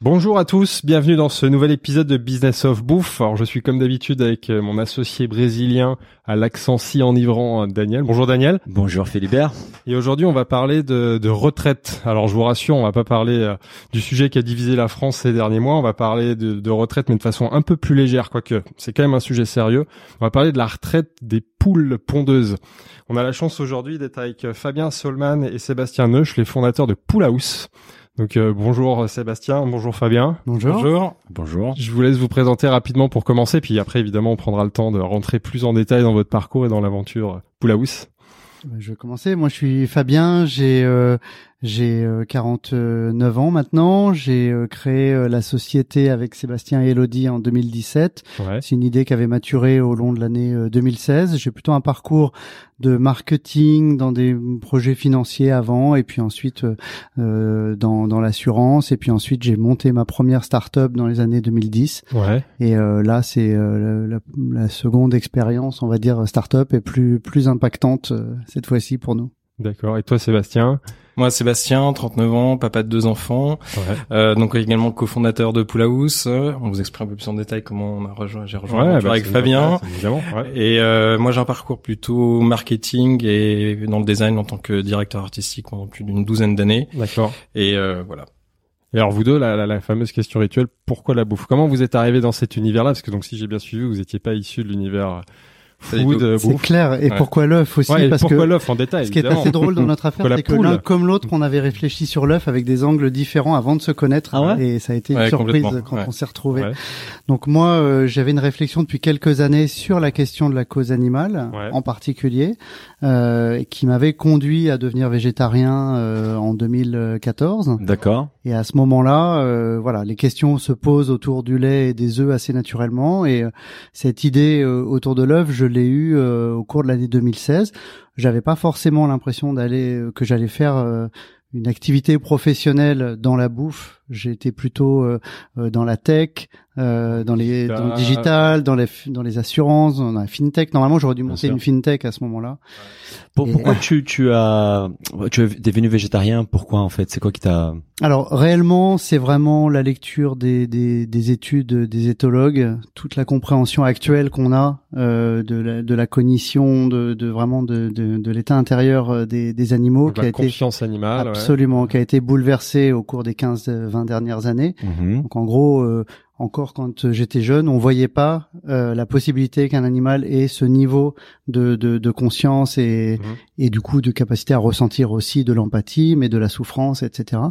Bonjour à tous, bienvenue dans ce nouvel épisode de Business of Bouffe. Alors je suis comme d'habitude avec euh, mon associé brésilien à l'accent si enivrant euh, Daniel. Bonjour Daniel. Bonjour Philibert. Et aujourd'hui on va parler de, de retraite. Alors je vous rassure, on va pas parler euh, du sujet qui a divisé la France ces derniers mois. On va parler de, de retraite mais de façon un peu plus légère, quoique c'est quand même un sujet sérieux. On va parler de la retraite des poules pondeuses. On a la chance aujourd'hui d'être avec Fabien Solman et Sébastien Neuch, les fondateurs de Pool House. Donc euh, bonjour Sébastien, bonjour Fabien. Bonjour. Bonjour. Je vous laisse vous présenter rapidement pour commencer, puis après évidemment on prendra le temps de rentrer plus en détail dans votre parcours et dans l'aventure Pool House. Je vais commencer. Moi, je suis Fabien. J'ai euh, j'ai euh, 49 ans maintenant. J'ai euh, créé euh, la société avec Sébastien et Elodie en 2017. Ouais. C'est une idée qui avait maturé au long de l'année euh, 2016. J'ai plutôt un parcours de marketing dans des projets financiers avant, et puis ensuite euh, euh, dans, dans l'assurance, et puis ensuite j'ai monté ma première start-up dans les années 2010. Ouais. Et euh, là, c'est euh, la, la seconde expérience, on va dire, start-up est plus plus impactante euh, cette fois-ci pour nous. D'accord. Et toi Sébastien? Moi, Sébastien, 39 ans, papa de deux enfants, Ouais. euh, donc également cofondateur de Pool House. Euh, On vous explique un peu plus en détail comment on a rejoint, j'ai rejoint avec bah, c'est Fabien. Ouais. Et euh, moi, j'ai un parcours plutôt marketing et dans le design en tant que directeur artistique pendant plus d'une douzaine d'années. D'accord. Et euh, voilà. Et alors vous deux, la, la, la fameuse question rituelle, pourquoi la bouffe? Comment vous êtes arrivé dans cet univers-là? Parce que donc si j'ai bien suivi, vous n'étiez pas issu de l'univers food, euh, C'est clair. Et Ouais. pourquoi l'œuf aussi Ouais, Parce pourquoi que l'offre en détail ce qui est assez drôle dans notre affaire, c'est que l'un comme l'autre, on avait réfléchi sur l'œuf avec des angles différents avant de se connaître. Ah ouais et ça a été une Ouais, surprise quand ouais. on s'est retrouvés. Ouais. Donc moi, euh, j'avais une réflexion depuis quelques années sur la question de la cause animale, Ouais. en particulier, euh, qui m'avait conduit à devenir végétarien euh, en 2014. D'accord. Et à ce moment-là, euh, voilà, les questions se posent autour du lait et des œufs assez naturellement. Et euh, cette idée euh, autour de l'œuf, je l'ai eue euh, au cours de l'année 2016. J'avais pas forcément l'impression d'aller euh, que j'allais faire euh, une activité professionnelle dans la bouffe. J'étais plutôt dans la tech, euh, dans les dans le digital, dans les dans les assurances, dans la fintech. Normalement, j'aurais dû monter une fintech à ce moment-là. Pour- Et- pourquoi tu tu as tu es devenu végétarien? Pourquoi en fait? C'est quoi qui t'a Alors réellement, c'est vraiment la lecture des, des, des études des éthologues, toute la compréhension actuelle qu'on a euh, de, la, de la cognition, de, de vraiment de, de, de l'état intérieur euh, des, des animaux, Donc, qui la a été confiance animale. ouais. absolument, qui a été bouleversé au cours des 15-20 dernières années. Mhm. Donc en gros, euh, encore quand j'étais jeune, on voyait pas euh, la possibilité qu'un animal ait ce niveau de, de, de conscience et, Mhm. et du coup de capacité à ressentir aussi de l'empathie, mais de la souffrance, etc.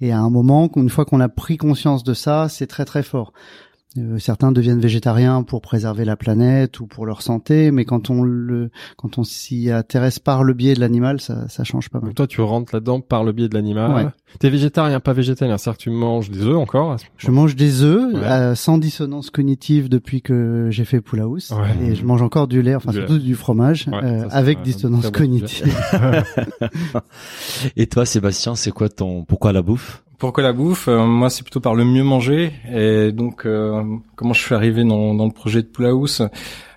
Et à un moment, une fois qu'on a pris conscience de ça, c'est très très fort. Euh, certains deviennent végétariens pour préserver la planète ou pour leur santé, mais quand on le, quand on s'y intéresse par le biais de l'animal, ça, ça change pas mal. Donc toi, tu rentres là-dedans par le biais de l'animal. Ouais. T'es végétarien, pas végétalien. C'est-à-dire que tu manges des œufs encore Je mange des œufs Ouais. euh, sans dissonance cognitive depuis que j'ai fait Pool House Ouais. et je mange encore du lait, enfin Du lait. surtout du fromage Ouais, euh, ça, avec un dissonance cognitive. Et toi Sébastien, c'est quoi ton pourquoi la bouffe? Pourquoi la bouffe Euh, Moi, c'est plutôt par le mieux manger. Et donc, euh, comment je suis arrivé dans, dans le projet de Pool House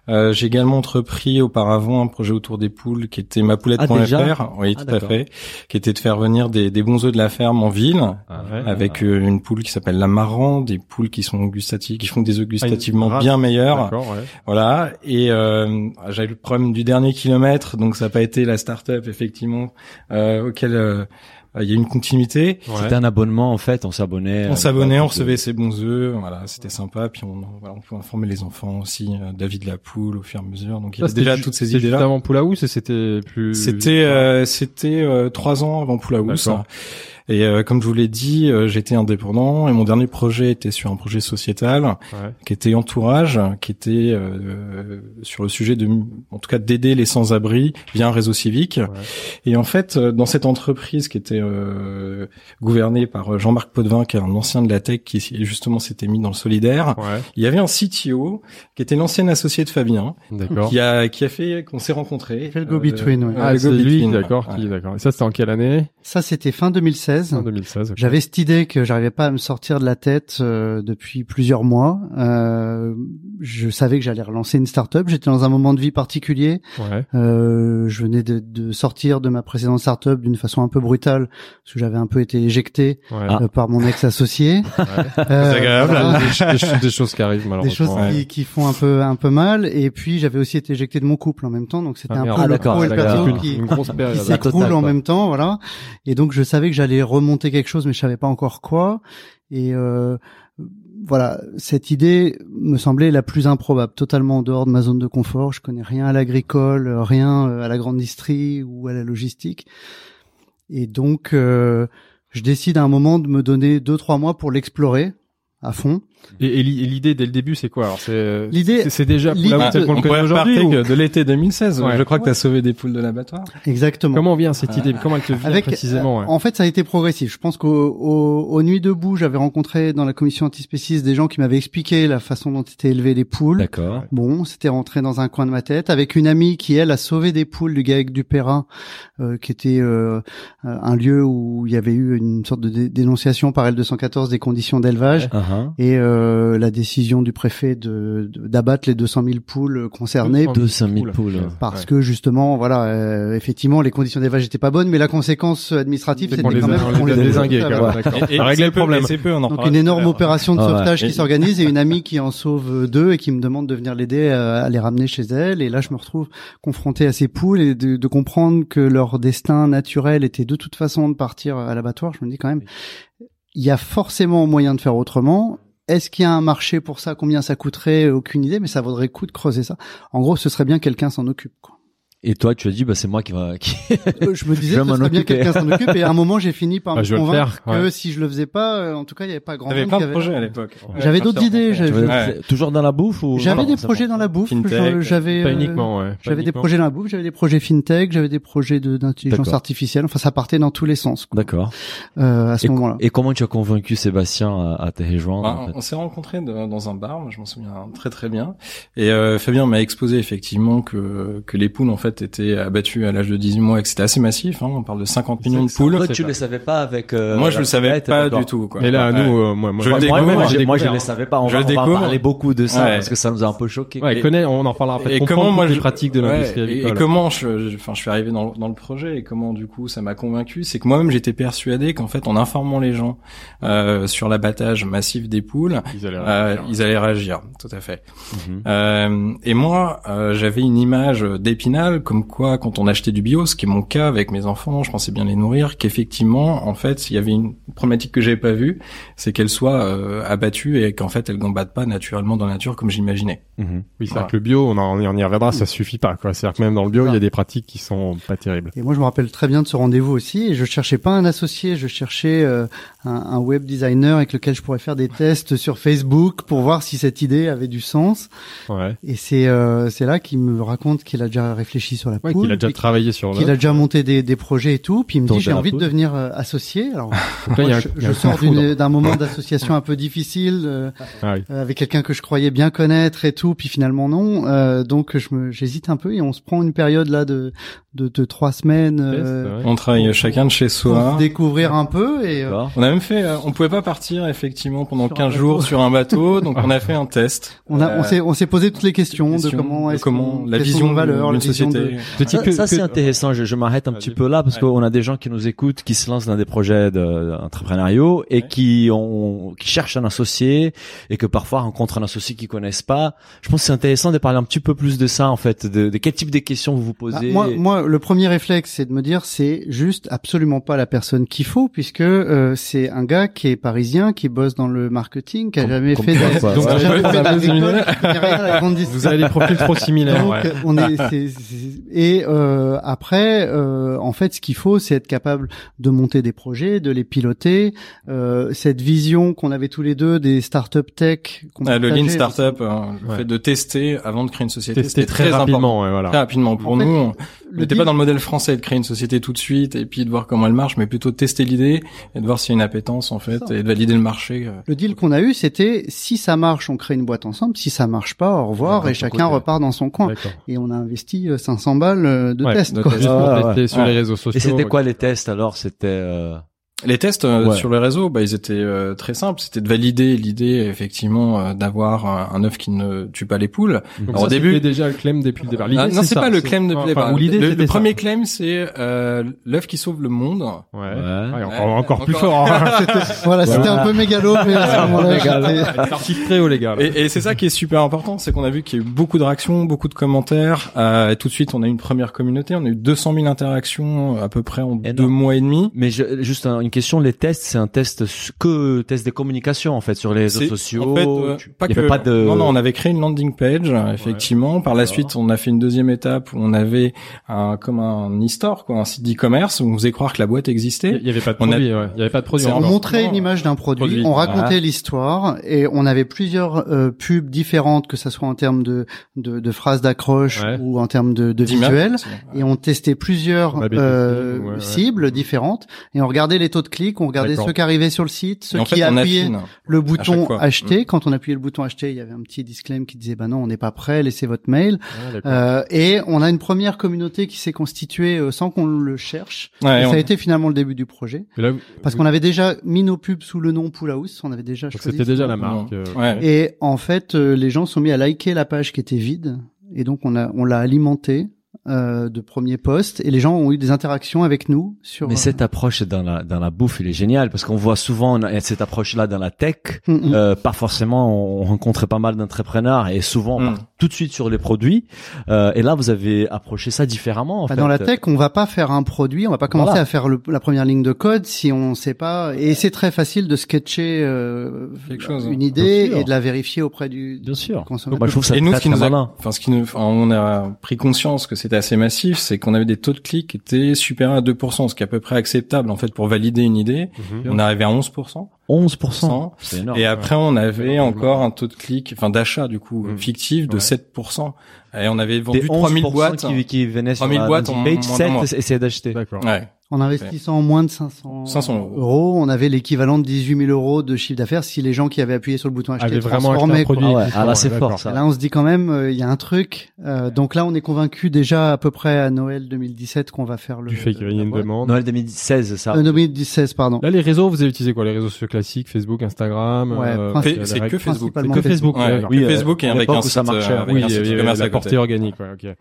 Euh, J'ai également entrepris auparavant un projet autour des poules qui était ma Ah, déjà? Poulette.fr. oui, Ah, tout à fait. Qui était de faire venir des, des bons œufs de la ferme en ville. Ouais. avec euh, une poule qui s'appelle la marran, des poules qui sont gustatives, qui font des œufs gustativement race. bien meilleurs. D'accord, ouais. Voilà. Et euh, eu le problème du dernier kilomètre, donc ça n'a pas été la start-up effectivement euh, auquel euh, il y a une continuité. Ouais. C'était un abonnement en fait, on s'abonnait. On euh, s'abonnait, on recevait ses bons œufs, voilà, c'était sympa. Puis on, voilà, on pouvait informer les enfants aussi euh, de la poule au fur et à mesure. Donc il y avait déjà toutes ces c'était juste idées-là. avant et c'était plus. C'était euh, c'était euh, trois ans avant. D'accord. Et euh, comme je vous l'ai dit, euh, j'étais indépendant et mon dernier projet était sur un projet sociétal Ouais. qui était entourage, qui était euh, sur le sujet de, en tout cas, d'aider les sans-abri via un réseau civique. Ouais. Et en fait, euh, dans cette entreprise qui était euh, gouvernée par Jean-Marc Potvin, qui est un ancien de la tech, qui justement s'était mis dans le solidaire, Ouais. il y avait un CTO qui était l'ancien associé de Fabien, D'accord. qui a qui a fait qu'on s'est rencontrés. fait le go-between, ouais. Ah, le c'est lui, d'accord, d'accord. Et ça, c'était en quelle année? Ça, c'était fin 2016. En 2016. ok. J'avais cette idée que j'arrivais pas à me sortir de la tête euh, depuis plusieurs mois. Euh, je savais que j'allais relancer une start-up. J'étais dans un moment de vie particulier. Ouais. Euh, je venais de, de sortir de ma précédente start-up d'une façon un peu brutale parce que j'avais un peu été éjecté Ouais. euh, par mon ex-associé. Euh, agréable. voilà. des, des- des choses qui arrivent des malheureusement. choses ouais. qui, qui font un peu un peu mal et puis j'avais aussi été éjecté de mon couple en même temps donc c'était Ah, un peu Ah, le pro et le d'accord. perso Une, qui, qui s'écroule en même temps, voilà. Et donc je savais que j'allais remonter quelque chose, mais je savais pas encore quoi. Et euh, voilà, cette idée me semblait la plus improbable, totalement en dehors de ma zone de confort. Je connais rien à l'agricole, rien euh, à la grande industrie ou à la logistique. Et donc euh, je décide à un moment de me donner deux trois mois pour l'explorer à fond. Et, et l'i- et l'idée dès le début, c'est quoi Alors, c'est L'idée- c'est- déjà là, tel qu'on connaît aujourd'hui. ou- de l'été 2016. Ouais. Je crois que tu as sauvé des poules de l'abattoir. Exactement. Comment vient cette idée Comment elle te vient Avec, précisément euh, ouais. En fait, ça a été progressif. Je pense qu'au au, aux Nuits debout, j'avais rencontré dans la commission antispéciste des gens qui m'avaient expliqué la façon dont étaient élevées les poules. D'accord. Bon, c'était rentré dans un coin de ma tête avec une amie qui elle a sauvé des poules du GAEC du Perrin, euh, qui était euh, un lieu où il y avait eu une sorte de dé- dénonciation par L214 des conditions d'élevage. Uh-huh. Et euh, la décision du préfet de d'abattre les 200 000 poules concernées 200 000 poules. parce Ouais. que justement, voilà, euh, effectivement, les conditions d'élevage n'étaient pas bonnes, mais la conséquence administrative, C'est c'était quand même qu'on les À régler le problème. peu, on en Donc une énorme opération de Ah ouais. sauvetage Et- qui s'organise et une amie qui en sauve deux et qui me demande de venir l'aider à, à les ramener chez elle. Et là, je me retrouve confronté à ces poules et de, de comprendre que leur destin naturel était de toute façon de partir à l'abattoir. Je me dis quand même, il y a forcément moyen de faire autrement. Est-ce qu'il y a un marché pour ça? Combien ça coûterait? Aucune idée, mais ça vaudrait le coup de creuser ça. En gros, ce serait bien que quelqu'un s'en occupe. Quoi. Et toi, tu as dit, bah, c'est moi qui va, qui... Euh, je me disais Je que bien quelqu'un s'en occupe. Et à un moment, j'ai fini par Bah, me convaincre faire, que si je le faisais pas, euh, en tout cas, il n'y avait pas grand monde plein de projets à l'époque. J'avais d'autres idées, j'avais- toujours dans la bouffe ou J'avais Non, des projets bon. dans la bouffe. J'avais Pas euh, uniquement, ouais. Pas J'avais des projets dans la bouffe, j'avais des projets fintech, j'avais des projets de- d'intelligence D'accord. artificielle. Enfin, ça partait dans tous les sens quoi, D'accord. euh, à ce Et, moment-là. et comment tu as convaincu Sébastien à, à te rejoindre Bah, on s'est rencontrés dans un bar, moi, je m'en souviens très très bien. Et Fabien m'a exposé effectivement que que les poules en fait étaient abattues à l'âge de 18 mois et que c'était assez massif. Hein, on parle de 50 millions de poules. Toi, tu pas- le savais pas avec. euh, Moi, je la le savais pas du tout. Quoi. Mais là, Ouais. nous, euh, moi, moi, Je le moi, découvre. moi, je, moi, je le savais pas. On, Je va, on parler beaucoup de ça Ouais. parce que ça nous a un peu choqué. Ouais, Et- connaît, on en reparlera après. Et comment moi je pratiques de l'industrie et, agricole. et comment je, je- enfin, je suis arrivé dans, le- dans le projet et comment du coup ça m'a convaincu, c'est que moi-même j'étais persuadé qu'en fait en informant les gens euh, sur l'abattage massif des poules, Ils allaient euh, réagir. ils allaient réagir. Tout à fait. Mhm. Euh, et moi, j'avais une image d'épinal, comme quoi, quand on achetait du bio, ce qui est mon cas avec mes enfants, je pensais bien les nourrir, qu'effectivement, en fait, il y avait une problématique que j'avais pas vue, c'est qu'elles soient euh, abattues et qu'en fait, elles gambadent pas naturellement dans la nature comme j'imaginais. Mhm. Oui, c'est vrai que le bio, on en, on y reviendra, ça suffit pas, quoi. C'est-à-dire que même dans le bio, il y a des pratiques qui sont pas terribles. Et moi, je me rappelle très bien de ce rendez-vous aussi. Et je cherchais pas un associé, je cherchais euh, un, un web designer avec lequel je pourrais faire des tests sur Facebook pour voir si cette idée avait du sens. Ouais. Et c'est euh, c'est là qu'il me raconte qu'il a déjà réfléchi sur la Ouais, poule, qu'il a déjà puis travaillé sur le. qu'il a déjà monté des, des projets et tout. Puis il me dit j'ai de envie de devenir euh, associé. Alors a je, je sors de d'un moment d'association un peu difficile. euh, Ah oui. euh, avec quelqu'un que je croyais bien connaître et tout, puis finalement non. Euh, donc je me j'hésite un peu et on se prend une période là de de, de trois semaines euh, ouais. On travaille Pour- chacun de chez pour soi. se découvrir un peu et euh. On a même fait, euh, on pouvait pas partir effectivement pendant Sur un 15 bateau. jours sur un bateau, donc on a fait un test. on a on s'est on s'est posé toutes les questions de comment de est-ce comment la vision valeurs, d'une la vision de- Ça, que- ça, que- c'est intéressant. Je, je m'arrête un petit peu là parce qu'on a des gens qui nous écoutent, qui se lancent dans des projets d'entrepreneuriat et Ouais. qui ont, qui cherchent un associé et que parfois rencontrent un associé qu'ils connaissent pas. Je pense que c'est intéressant de parler un petit peu plus de ça en fait, de, de quel type de questions vous vous Ah, posez. moi, moi, le premier réflexe, c'est de me dire, c'est juste absolument pas la personne qu'il faut, puisque euh, c'est un gars qui est parisien, qui bosse dans le marketing, qui a Com- jamais comme fait de- Donc, Vous avez des profils trop similaires. Donc, ouais. on est, c'est- c'est- et euh, après, euh, en fait, ce qu'il faut, c'est être capable de monter des projets, de les piloter. Euh, cette vision qu'on avait tous les deux des startup tech, qu'on Ah, le lean startup, hein, le Ouais. fait de tester avant de créer une société, Tester c'était très, très, important. rapidement, ouais, voilà. Très rapidement. Pour En fait, nous, on n'était deal- pas dans le modèle français de créer une société tout de suite et puis de voir comment elle marche, mais plutôt de tester l'idée et de voir s'il y a une appétence en fait et de valider le marché. euh. Le deal qu'on a eu, c'était si ça marche, on crée une boîte ensemble. Si ça marche pas, au revoir Ouais, et chacun côté. repart dans son coin. D'accord. Et on a investi euh, 500 balles euh, de Ouais, test. de quoi. Ah, ouais. sur Ouais. les réseaux sociaux. Et c'était quoi les tests alors? C'était euh... Les tests euh, Ouais. sur les réseaux, bah, ils étaient euh, très simples. C'était de valider l'idée effectivement euh, d'avoir un, un œuf qui ne tue pas les poules. Donc Alors, ça, au début- c'était déjà le claim depuis le départ. Ah, non, c'est pas le claim depuis le enfin, départ. ou l'idée, le, le ça. premier claim, c'est euh, l'œuf qui sauve le monde. Ouais. Ouais. Ouais, encore, plus encore. fort. hein. Voilà, c'était un peu mégalo, mais à ce moment-là, parti très haut, les gars. Et, et c'est ça qui est super important, c'est qu'on a vu qu'il y a eu beaucoup de réactions, beaucoup de commentaires. Euh, et tout de suite, on a eu une première communauté. On a eu 200 000 interactions à peu près en deux mois et demi. Mais juste un- une question, les tests, c'est un test que test de communication en fait sur les réseaux sociaux. En fait, euh, Tu- pas il y que. avait pas de. Non, non, on avait créé une landing page, effectivement. Par la suite, on a fait une deuxième étape où on avait un comme un e-store, quoi, un site d'e-commerce où on faisait croire que la boîte existait. Il y avait pas de On a- produit, ouais. Il y avait pas de produit. On montrait Non, une image d'un produit, produit. on racontait Voilà. l'histoire et on avait plusieurs euh, pubs différentes, que ça soit en termes de, de, de phrases d'accroche Ouais. ou en termes de, de visuels. Et on testait plusieurs Ouais, B2C, euh, ouais, ouais. cibles différentes et on regardait les taux de clics, on regardait ceux qui arrivaient sur le site, ceux qui fait, appuyaient le bouton acheter. Quand on appuyait le bouton acheter, il y avait un petit disclaimer qui disait bah non, on n'est pas prêt, laissez votre mail. Ouais, d'accord. Euh, et on a une première communauté qui s'est constituée euh, sans qu'on le cherche. Ouais, et on- ça a été finalement le début du projet Et là, vous- parce qu'on avait déjà mis nos pubs sous le nom Pool House, on avait déjà donc choisi c'était déjà la marque. euh, Ouais. Et en fait, euh, les gens sont mis à liker la page qui était vide, et donc on a on l'a alimenté euh, de premiers posts, et les gens ont eu des interactions avec nous sur. Mais euh, cette approche dans la dans la bouffe, il est génial parce qu'on voit souvent on a cette approche-là dans la tech. mm, mm. Euh, pas forcément, on rencontrait pas mal d'entrepreneurs et souvent on Mm. part tout de suite sur les produits. Euh, et là, vous avez approché ça différemment. En Bah, fait. dans la tech, on va pas faire un produit, on va pas commencer Voilà. à faire le- la première ligne de code si on sait pas. Et c'est très facile de sketcher euh, Quelque chose, une hein. idée Bien sûr. et de la vérifier auprès du Bien sûr. consommateur. Je trouve ça et nous, très, ce qui très nous a, enfin, ce qui nous, enfin, on a pris conscience que c'était assez massif, c'est qu'on avait des taux de clics qui étaient supérieurs à 2%, ce qui est à peu près acceptable, en fait, pour valider une idée. mhm. On arrivé à 11%. 11%. C'est énorme. Et après, on avait encore un taux de clic, enfin, d'achat, du coup, Mm. fictif de Ouais. 7%. Et on avait vendu 3000 boîtes. qui, qui venaient sur 3000 la boîtes en page, moins d'un mois. 7 essayaient d'acheter. D'accord. Ouais. En investissant moins de 500, 500 euros. euros, on avait l'équivalent de 18 000 euros de chiffre d'affaires si les gens qui avaient appuyé sur le bouton acheter Avait vraiment acheté un produit. Ah ouais, existant, ah là, c'est fort, ça. Là, on se dit quand même, euh, il y a un truc. Euh, donc là, on est convaincu déjà à peu près à Noël 2017 qu'on va faire le. Du fait qu'il y a une demande. Noël 2016, ça. Euh, 2016, pardon. Là, les réseaux, vous avez utilisé quoi Les réseaux sociaux classiques, Facebook, Instagram Ouais, euh, C'est que Facebook. Que Facebook. Ouais, Oui, euh, Facebook et avec un où ça site, marchait, euh, avec Oui, un site la à côté. portée organique. Ouais, ok.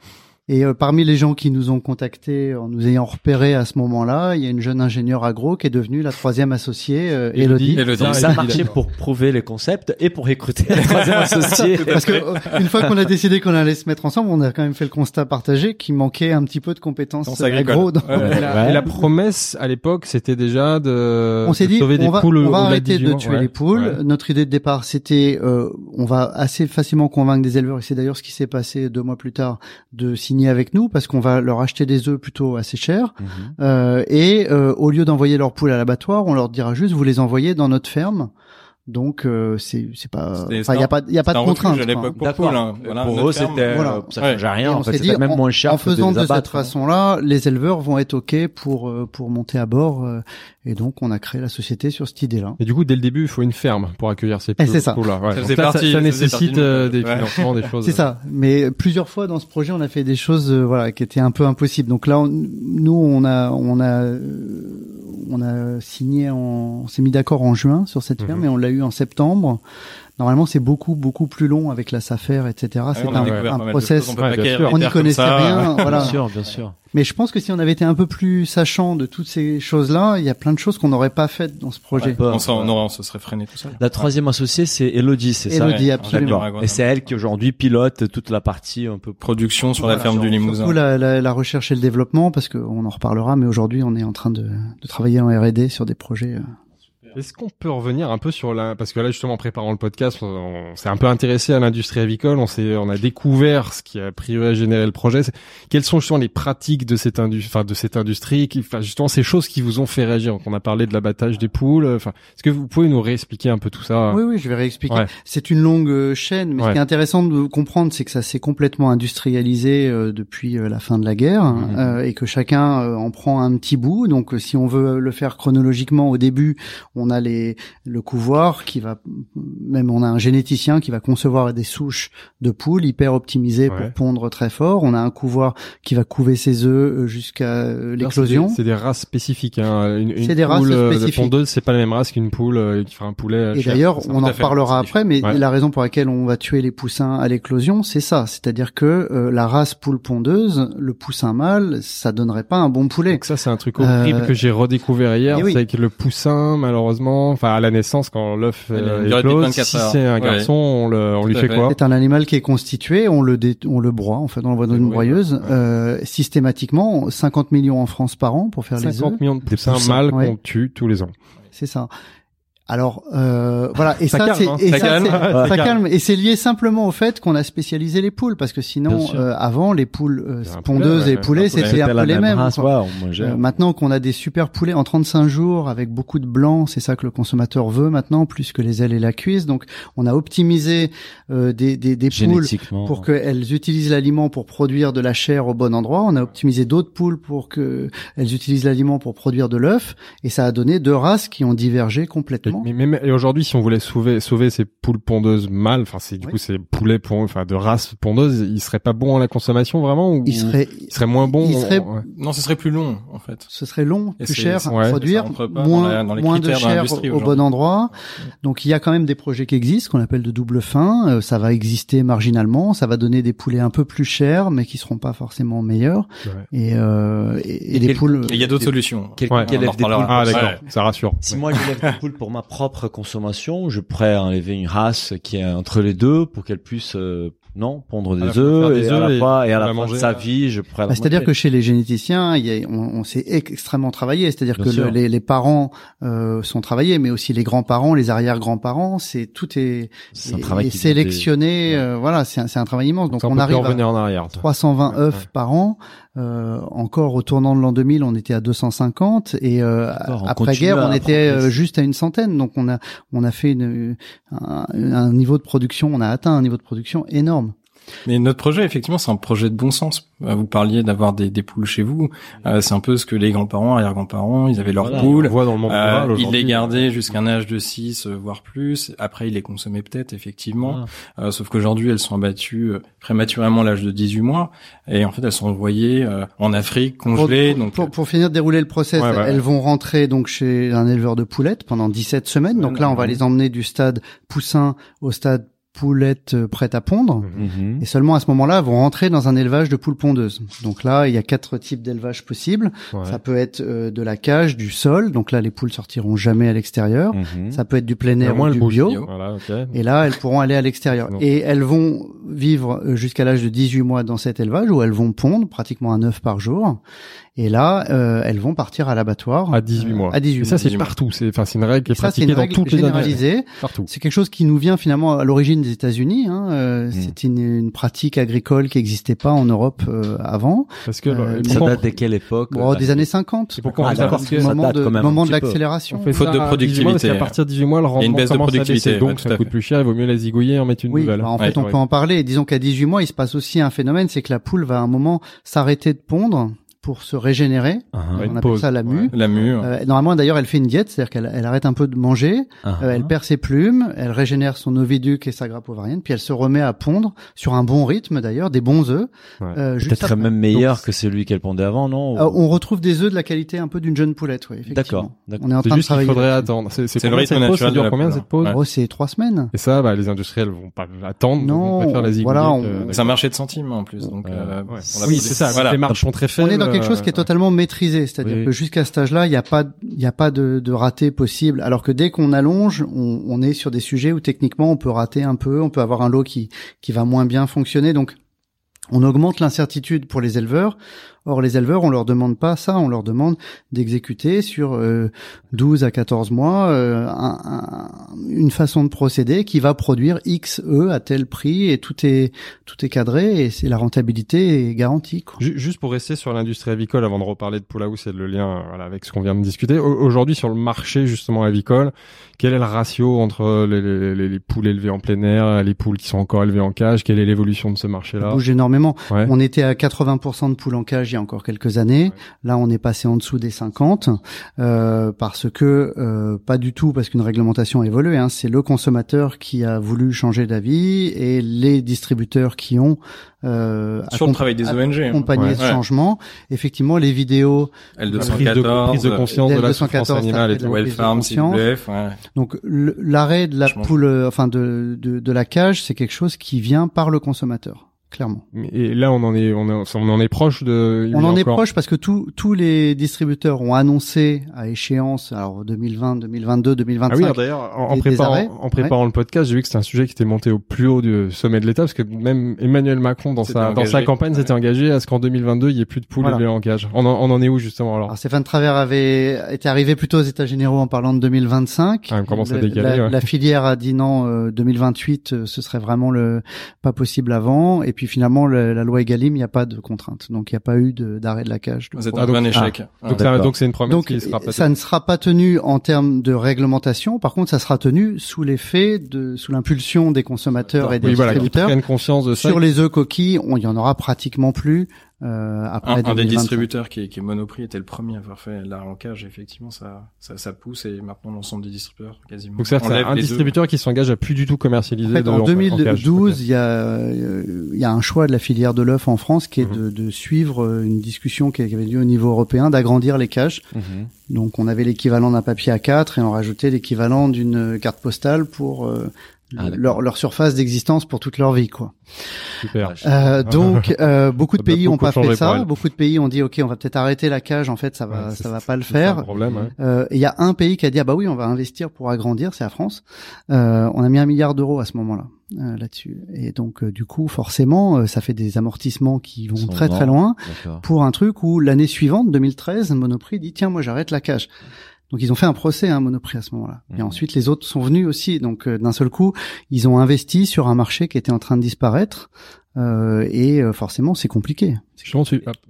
Et euh, parmi les gens qui nous ont contactés en nous ayant repérés à ce moment-là, il y a une jeune ingénieure agro qui est devenue la troisième associée, euh, Élodie. Elodie. Elodie. Donc, Ça, a marché pour prouver les concepts et pour recruter un troisième associé. Parce que euh, une fois qu'on a décidé qu'on allait se mettre ensemble, on a quand même fait le constat partagé qu'il manquait un petit peu de compétences Compétences agro. dans- Ouais. Et la, Ouais. et la promesse à l'époque, c'était déjà de, on s'est de dit sauver des on va, poules on va arrêter de de 18 tuer les poules. Ouais. Notre idée de départ, c'était euh, on va assez facilement convaincre des éleveurs, et c'est d'ailleurs ce qui s'est passé deux mois plus tard, de signer avec nous parce qu'on va leur acheter des œufs plutôt assez chers. Mhm. Euh, et euh, au lieu d'envoyer leurs poules à l'abattoir, on leur dira juste vous les envoyez dans notre ferme. Donc euh, c'est c'est pas enfin il y a pas il y a pas C'était de contrainte. à l'époque pour poules. hein. Voilà, pour eux, c'était, Voilà. euh, ça Ouais. changeait Et rien. on En fait, dit, même moins cher en que faisant les de cette hein. façon-là, les éleveurs vont être ok pour euh, pour monter à bord. euh, et donc on a créé la société sur cette idée-là. Et du coup, dès le début, il faut une ferme pour accueillir ces Et poules. c'est ça. poules-là. Ouais. Ça là, partie- ça, nécessite euh, des Ouais. financements, des choses. C'est ça. Mais plusieurs fois dans ce projet, on a fait des choses euh, voilà qui étaient un peu impossibles. Donc là, on- nous on a on a on a signé en on s'est mis d'accord en juin sur cette Mhm. ferme et on l'a eu en septembre. Normalement, c'est beaucoup beaucoup plus long avec la SAFER, etc. c'est on a un, un process. choses, on Ouais, On n'y connaissait ça. rien, voilà. Bien sûr, bien sûr. Mais je pense que si on avait été un peu plus sachant de toutes ces choses-là, il y a plein de choses qu'on n'aurait pas faites dans ce projet. On, s'en- on, aurait- on se serait freiné tout seul. La troisième associée, c'est Elodie, c'est ça Elodie, Ouais, absolument. Et c'est elle qui aujourd'hui pilote toute la partie un peu Production sur la ferme du Limousin. Surtout la, la, la recherche et le développement, parce qu'on en reparlera, mais aujourd'hui on est en train de, de travailler en R&D sur des projets. Est-ce qu'on peut revenir un peu sur la parce que là justement en préparant le podcast, on, on s'est un peu intéressé à l'industrie avicole, on s'est on a découvert ce qui a priori généré le projet. Quelles sont justement les pratiques de cette industrie, enfin de cette industrie, qui, enfin justement ces choses qui vous ont fait réagir? Donc, on a parlé de l'abattage des poules. Enfin, est-ce que vous pouvez nous réexpliquer un peu tout ça? Oui, oui, je vais réexpliquer. Ouais. C'est une longue euh, chaîne, mais ce qui est intéressant de comprendre, c'est que ça s'est complètement industrialisé euh, depuis euh, la fin de la guerre Mhm. euh, et que chacun en prend un petit bout. Donc, si on veut le faire chronologiquement, au début, on a les le couvoir qui va, même on a un généticien qui va concevoir des souches de poules hyper optimisées Ouais. pour pondre très fort. On a un couvoir qui va couver ses œufs euh, jusqu'à euh, l'éclosion. C'est des, races spécifiques. Hein. Une, une des races poule, euh, spécifiques. pondeuse, c'est pas la même race qu'une poule euh, qui fera un poulet. Et d'ailleurs, on en reparlera après, mais Ouais. la raison pour laquelle on va tuer les poussins à l'éclosion, c'est ça. C'est-à-dire que euh, la race poule pondeuse, le poussin mâle, ça donnerait pas un bon poulet. Donc ça, c'est un truc horrible Euh, que j'ai redécouvert hier. oui. C'est que le poussin, malheureusement, enfin à la naissance, quand l'œuf euh, éclose, 24 si c'est un Ouais. garçon, on, le, on lui fait fait. quoi C'est un animal qui est constitué, on le dé- on le broie, en fait, on l'envoie dans une Oui, broyeuse, ouais. euh, systématiquement, 50 millions en France par an pour faire les œufs. 50 millions de poussins poussins, mâles ouais. qu'on tue tous les ans. C'est ça. Alors euh, voilà et Ça ça, calme, c'est hein. et Ça ça, calme. c'est- Ouais, ça ça calme et c'est lié simplement au fait qu'on a spécialisé les poules parce que sinon euh, avant les poules euh, pondeuses poulet, et ouais, poulets un poulet. c'était un peu les même mêmes. race, quoi. Euh, maintenant qu'on a des super poulets en 35 jours avec beaucoup de blanc, c'est ça que le consommateur veut maintenant, plus que les ailes et la cuisse. Donc, on a optimisé euh, des, des, des poules pour qu'elles utilisent l'aliment pour produire de la chair au bon endroit. On a optimisé d'autres poules pour que elles utilisent l'aliment pour produire de l'œuf. Et ça a donné deux races qui ont divergé Et, complètement. mais même et aujourd'hui, si on voulait sauver sauver ces poules pondeuses mâles, enfin c'est du Oui. coup ces poulets enfin de race pondeuse, ils seraient pas bons à la consommation vraiment ou Il serait, ils seraient moins bons il serait- ouais. Non, ce serait plus long, en fait. ce serait long, Et plus cher à ouais, produire, ça rentre pas dans moins, la- dans les moins de de chair l'industrie au, au bon endroit. Donc il y a quand même des projets qui existent, qu'on appelle de double fin. Euh, ça va exister marginalement, ça va donner des poulets un peu plus chers, mais qui seront pas forcément meilleurs. Ouais. Et, euh, et, et Et les quel- poules. Et il y a d'autres solutions. Quel- Ouais. quel On en élève des poules Ah d'accord, ça rassure. Si moi j'élève des poules pour ma propre consommation, je pourrais enlever une race qui est entre les deux pour qu'elle puisse euh, non pondre des œufs des et, à la et et à la la fin manger, de sa vie, je Bah, C'est-à-dire que chez les généticiens, il y a, on, on s'est extrêmement travaillé. C'est-à-dire que le- les, les parents euh, sont travaillés, mais aussi les grands-parents, les arrière-grands-parents. C'est tout est, un sélectionné. Euh, voilà, c'est un, travail immense. Donc on, arrive à en arrière. 320 Ouais, œufs ouais. par an. Euh, encore au tournant de l'an 2000, on était à 250 et euh, après guerre, on était euh, progresser. juste à une centaine. Donc on a on a fait une, un, un niveau de production, on a atteint un niveau de production énorme. Mais notre projet, effectivement, c'est un projet de bon sens. Euh, Vous parliez d'avoir des, des poules chez vous. Euh, c'est un peu ce que les grands-parents, arrière-grands-parents, ils avaient leurs Voilà. On poules. le voit dans le monde Euh, rural ils les gardaient jusqu'à un âge de 6, euh, voire plus. Après, ils les consommaient peut-être, effectivement. Voilà. Euh, sauf qu'aujourd'hui, elles sont abattues euh, prématurément à l'âge de 18 mois. Et en fait, elles sont envoyées euh, en Afrique, congelées. pour- donc, pour, pour finir de dérouler le process, Ouais, ouais. elles vont rentrer donc chez un éleveur de poulettes pendant 17 semaines. Donc là, on va les emmener du stade poussin au stade poulette euh, prête à pondre. Mhm. Et seulement à ce moment-là, elles vont rentrer dans un élevage de poules pondeuses. Donc là, il y a quatre types d'élevage possibles. Ouais. Ça peut être euh, de la cage, du sol. Donc là, les poules sortiront jamais à l'extérieur. Mhm. Ça peut être du plein air ou le du bio. bio. Voilà, ok. Et là, elles pourront aller à l'extérieur. Et elles vont vivre euh, jusqu'à l'âge de 18 mois dans cet élevage où elles vont pondre pratiquement un œuf par jour. Et là, euh, elles vont partir à l'abattoir. À 18 euh, mois. À 18 Et ça, c'est 18 mois. partout. C'est, enfin, c'est une règle qui est ça, c'est pratiquée une dans règle toutes les industries. généralisée. Partout. C'est quelque chose qui nous vient finalement à l'origine des États-Unis. Hein. Euh, Mm. C'est une, une pratique agricole qui n'existait pas en Europe euh, avant. Parce que, Euh, et Ça date de quelle époque Bon, euh, des années 50. C'est pourquoi on Ah, parce que Ça moment date de, quand même un moment de l'accélération. Faute de à 18 mois parce qu'à productivité. partir de 18 mois, le rendement une baisse de commence à baisser. productivité, Donc, ça coûte plus cher. Il vaut mieux la zigouiller et en mettre une nouvelle. bah, en Ouais, fait, on peut en parler. Disons qu'à 18 mois, il se passe aussi un phénomène, c'est que la poule va à un moment s'arrêter de pondre pour se régénérer. Ah, on appelle pause, ça la mue. ouais. La mue. Euh, normalement, d'ailleurs, elle fait une diète, c'est-à-dire qu'elle elle arrête un peu de manger, ah, euh, elle perd ses plumes, elle régénère son oviduc et sa grappe ovarienne, puis elle se remet à pondre sur un bon rythme d'ailleurs, des bons œufs. Ouais. euh, Peut-être même meilleur Donc, que celui qu'elle pondait avant, non Euh, on retrouve des œufs de la qualité un peu d'une jeune poulette, oui, effectivement. D'accord, d'accord. On est en C'est train de juste qu'il travailler. faudrait là-dessus. attendre. C'est c'est C'est le rythme pause? Ça naturel de dure combien cette pause? Ouais. Oh, c'est trois semaines. Et ça, bah, les industriels vont pas attendre. Non, la voilà. C'est un marché de centimes en plus, donc. Euh, Oui, c'est ça. Voilà. Les marges sont très faibles. Quelque chose qui est totalement maîtrisé, c'est-à-dire Oui. que jusqu'à cet âge-là, il n'y a pas, il n'y a pas de, de raté possible. Alors que dès qu'on allonge, on, on est sur des sujets où techniquement on peut rater un peu, on peut avoir un lot qui qui va moins bien fonctionner. Donc on augmente l'incertitude pour les éleveurs. Or, les éleveurs, on leur demande pas ça, on leur demande d'exécuter sur euh, 12 à 14 mois euh, un- un- une façon de procéder qui va produire X E à tel prix et tout est tout est cadré et c'est la rentabilité est garantie. Quoi. Ju- Juste pour rester sur l'industrie avicole, avant de reparler de Poulaou, c'est le lien voilà, avec ce qu'on vient de discuter. Au- Aujourd'hui, sur le marché justement avicole, quel est le ratio entre les, les- les- les poules élevées en plein air, les poules qui sont encore élevées en cage? Quelle est l'évolution de ce marché-là? Bouge énormément. Ouais. On était à 80% de poules en cage il y a encore quelques années. Là, on est passé en dessous des 50 euh, parce que euh, pas du tout parce qu'une réglementation a évolué. Hein, c'est le consommateur qui a voulu changer d'avis et les distributeurs qui ont euh, Sur le travail des ONG. hein. accompagné Ouais. ce Ouais. changement. Effectivement, les vidéos, Prise de, L214, prise de conscience de la souffrance L214, animale et de Farm, donc l'arrêt de la poule, euh, enfin de, de de la cage, c'est quelque chose qui vient par le consommateur, clairement. Et là, on en est, on, est- on en est proche de. il On a en est proche parce que tous tous les distributeurs ont annoncé à échéance, alors 2020, 2022, 2025. Ah oui, d'ailleurs, en, préparant, arrêts, en préparant le podcast, j'ai vu que c'était un sujet qui était monté au plus haut du sommet de l'État, parce que même Emmanuel Macron, dans sa, dans sa campagne, Ouais. s'était engagé à ce qu'en 2022, il y ait plus de poules Voilà. élevées en cage. On en, on en est où, justement, alors? Alors Stéphane Travers avait été arrivé plutôt aux États généraux en parlant de 2025. Ah, on commence à Le- décaler, la, ouais. la filière a dit non, euh, 2028, euh, ce serait vraiment le pas possible avant. Et puis finalement, le- la loi Egalim, il n'y a pas de contrainte, donc il n'y a pas eu d'arrêt de la cage. Vous êtes Donc, un un échec. Donc, c'est une promesse Donc qui sera pas ça ne sera pas tenu en termes de réglementation. Par contre, ça sera tenu sous l'effet de sous l'impulsion des consommateurs et des Oui, distributeurs. prennent conscience de ça. Sur les œufs coquilles, on, il y en aura pratiquement plus euh, après Un, un des 2025. distributeurs qui est, qui est Monoprix était le premier à avoir fait l'arrêt en cage. Effectivement, ça, ça, ça pousse et maintenant l'ensemble des distributeurs quasiment. Donc, c'est un distributeur qui s'engage à plus du tout commercialiser En fait, de en en- en cage. 2012, il y a euh, il y a un choix de la filière de l'œuf en France qui est Mhm. de, de suivre euh, une discussion qui avait lieu au niveau européen d'agrandir les cages. Mhm. Donc on avait l'équivalent d'un papier A4 et on rajoutait l'équivalent d'une carte postale pour euh, Ah, leur, leur surface d'existence pour toute leur vie quoi. Super. Euh, donc euh, beaucoup de pays ont beaucoup pas changer fait ça, beaucoup de pays ont dit OK, on va peut-être arrêter la cage en fait ça va Ouais, ça va pas le faire. ouais. Euh, Il y a un pays qui a dit ah bah oui on va investir pour agrandir, c'est la France. Euh, on a mis un milliard d'euros à ce moment-là euh, là-dessus. Et donc euh, du coup forcément euh, ça fait des amortissements qui vont très très loin pour un truc où l'année suivante 2013 Monoprix dit tiens moi j'arrête la cage. Donc ils ont fait un procès à Monoprix à ce moment-là. Et Mhm. ensuite les autres sont venus aussi. Donc euh, d'un seul coup ils ont investi sur un marché qui était en train de disparaître. Euh, et euh, forcément c'est compliqué.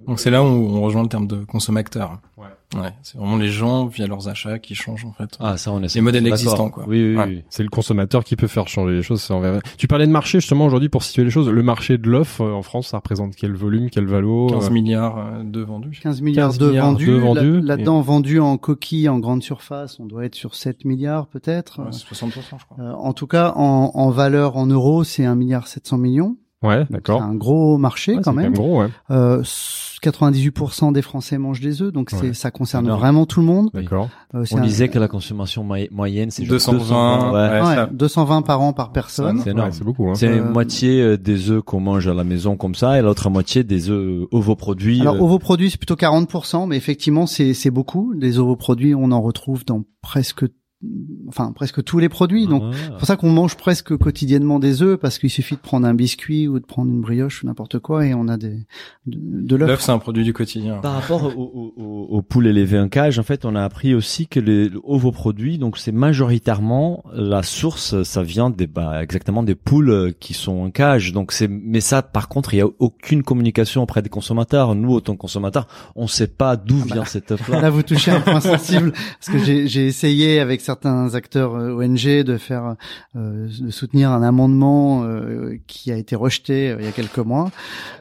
Donc c'est là où on rejoint le terme de consommateur. Ouais. Ouais. C'est vraiment les gens via leurs achats qui changent en fait. Ah, ça, on est Les modèles existants, quoi. Oui, oui, Ouais. oui. C'est le consommateur qui peut faire changer les choses. c'est envers- Tu parlais de marché justement aujourd'hui pour situer les choses. Le marché de l'œuf euh, en France, ça représente quel volume, quel valo 15 euh, milliards euh, de vendus. 15 milliards 15 de milliards vendus. Là-dedans, vendus en coquille, en grande surface, on doit être sur 7 milliards peut-être. Ouais, c'est 60%, je crois. Euh, en tout cas, en, en valeur en euros, c'est 1 milliard 700 millions. Ouais, d'accord. C'est un gros marché Ouais, quand c'est même. gros, ouais. Euh, 98% des Français mangent des œufs, donc c'est Ouais. ça concerne vraiment tout le monde. D'accord. Euh, On un- disait que la consommation moy- moyenne, c'est 220, Ouais. ouais. ouais, ça- 220 par an par personne. C'est énorme. Ouais, c'est beaucoup. Hein. C'est Euh, moitié euh, des œufs qu'on mange à la maison comme ça et l'autre moitié des œufs ovoproduits. Alors euh, ovoproduits c'est plutôt 40%, mais effectivement c'est c'est beaucoup. Des ovoproduits on en retrouve dans presque enfin presque tous les produits. Donc ah. C'est pour ça qu'on mange presque quotidiennement des œufs parce qu'il suffit de prendre un biscuit ou de prendre une brioche ou n'importe quoi et on a des de, de l'œuf. L'œuf, c'est un produit du quotidien. Par rapport aux, aux, aux- aux poules élevées en cage, en fait, on a appris aussi que les ovoproduits, donc c'est majoritairement la source, ça vient des, bah, exactement des poules qui sont en cage. Donc c'est, mais ça, par contre, il y a aucune communication auprès des consommateurs. Nous, autant que consommateurs, on sait pas d'où Ah bah. vient cet œuf-là. Là vous touchez un point sensible parce que j'ai j'ai essayé avec certains certains acteurs euh, ONG de faire euh, de soutenir un amendement euh, qui a été rejeté euh, il y a quelques mois,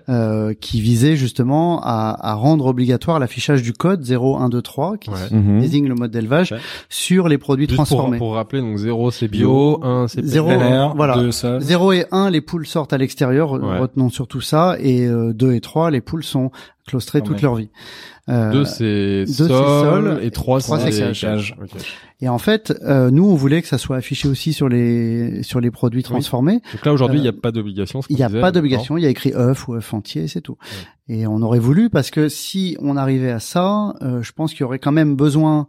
euh, qui visait justement à, à rendre obligatoire l'affichage du code 0123 qui Ouais. Mhm. désigne le mode d'élevage Ouais. sur les produits Juste pour, transformés. pour rappeler, donc 0 c'est bio, 1 c'est Zéro, LR, voilà. sols. 0 et 1, les poules sortent à l'extérieur, Ouais. retenons surtout ça, et euh, 2 et 3, les poules sont clostrées Quand toute même. leur vie. Euh, 2 c'est deux, c'est sol, sol, et 3 trois, c'est cage. Et en fait, euh, nous, on voulait que ça soit affiché aussi sur les sur les produits transformés. Donc là aujourd'hui, il n'y Euh, a pas d'obligation. Il n'y a disait, pas d'obligation, il y a écrit œuf ou œuf entier, c'est tout. Et on aurait voulu parce que si on arrivait à ça, euh, je pense qu'il y aurait quand même besoin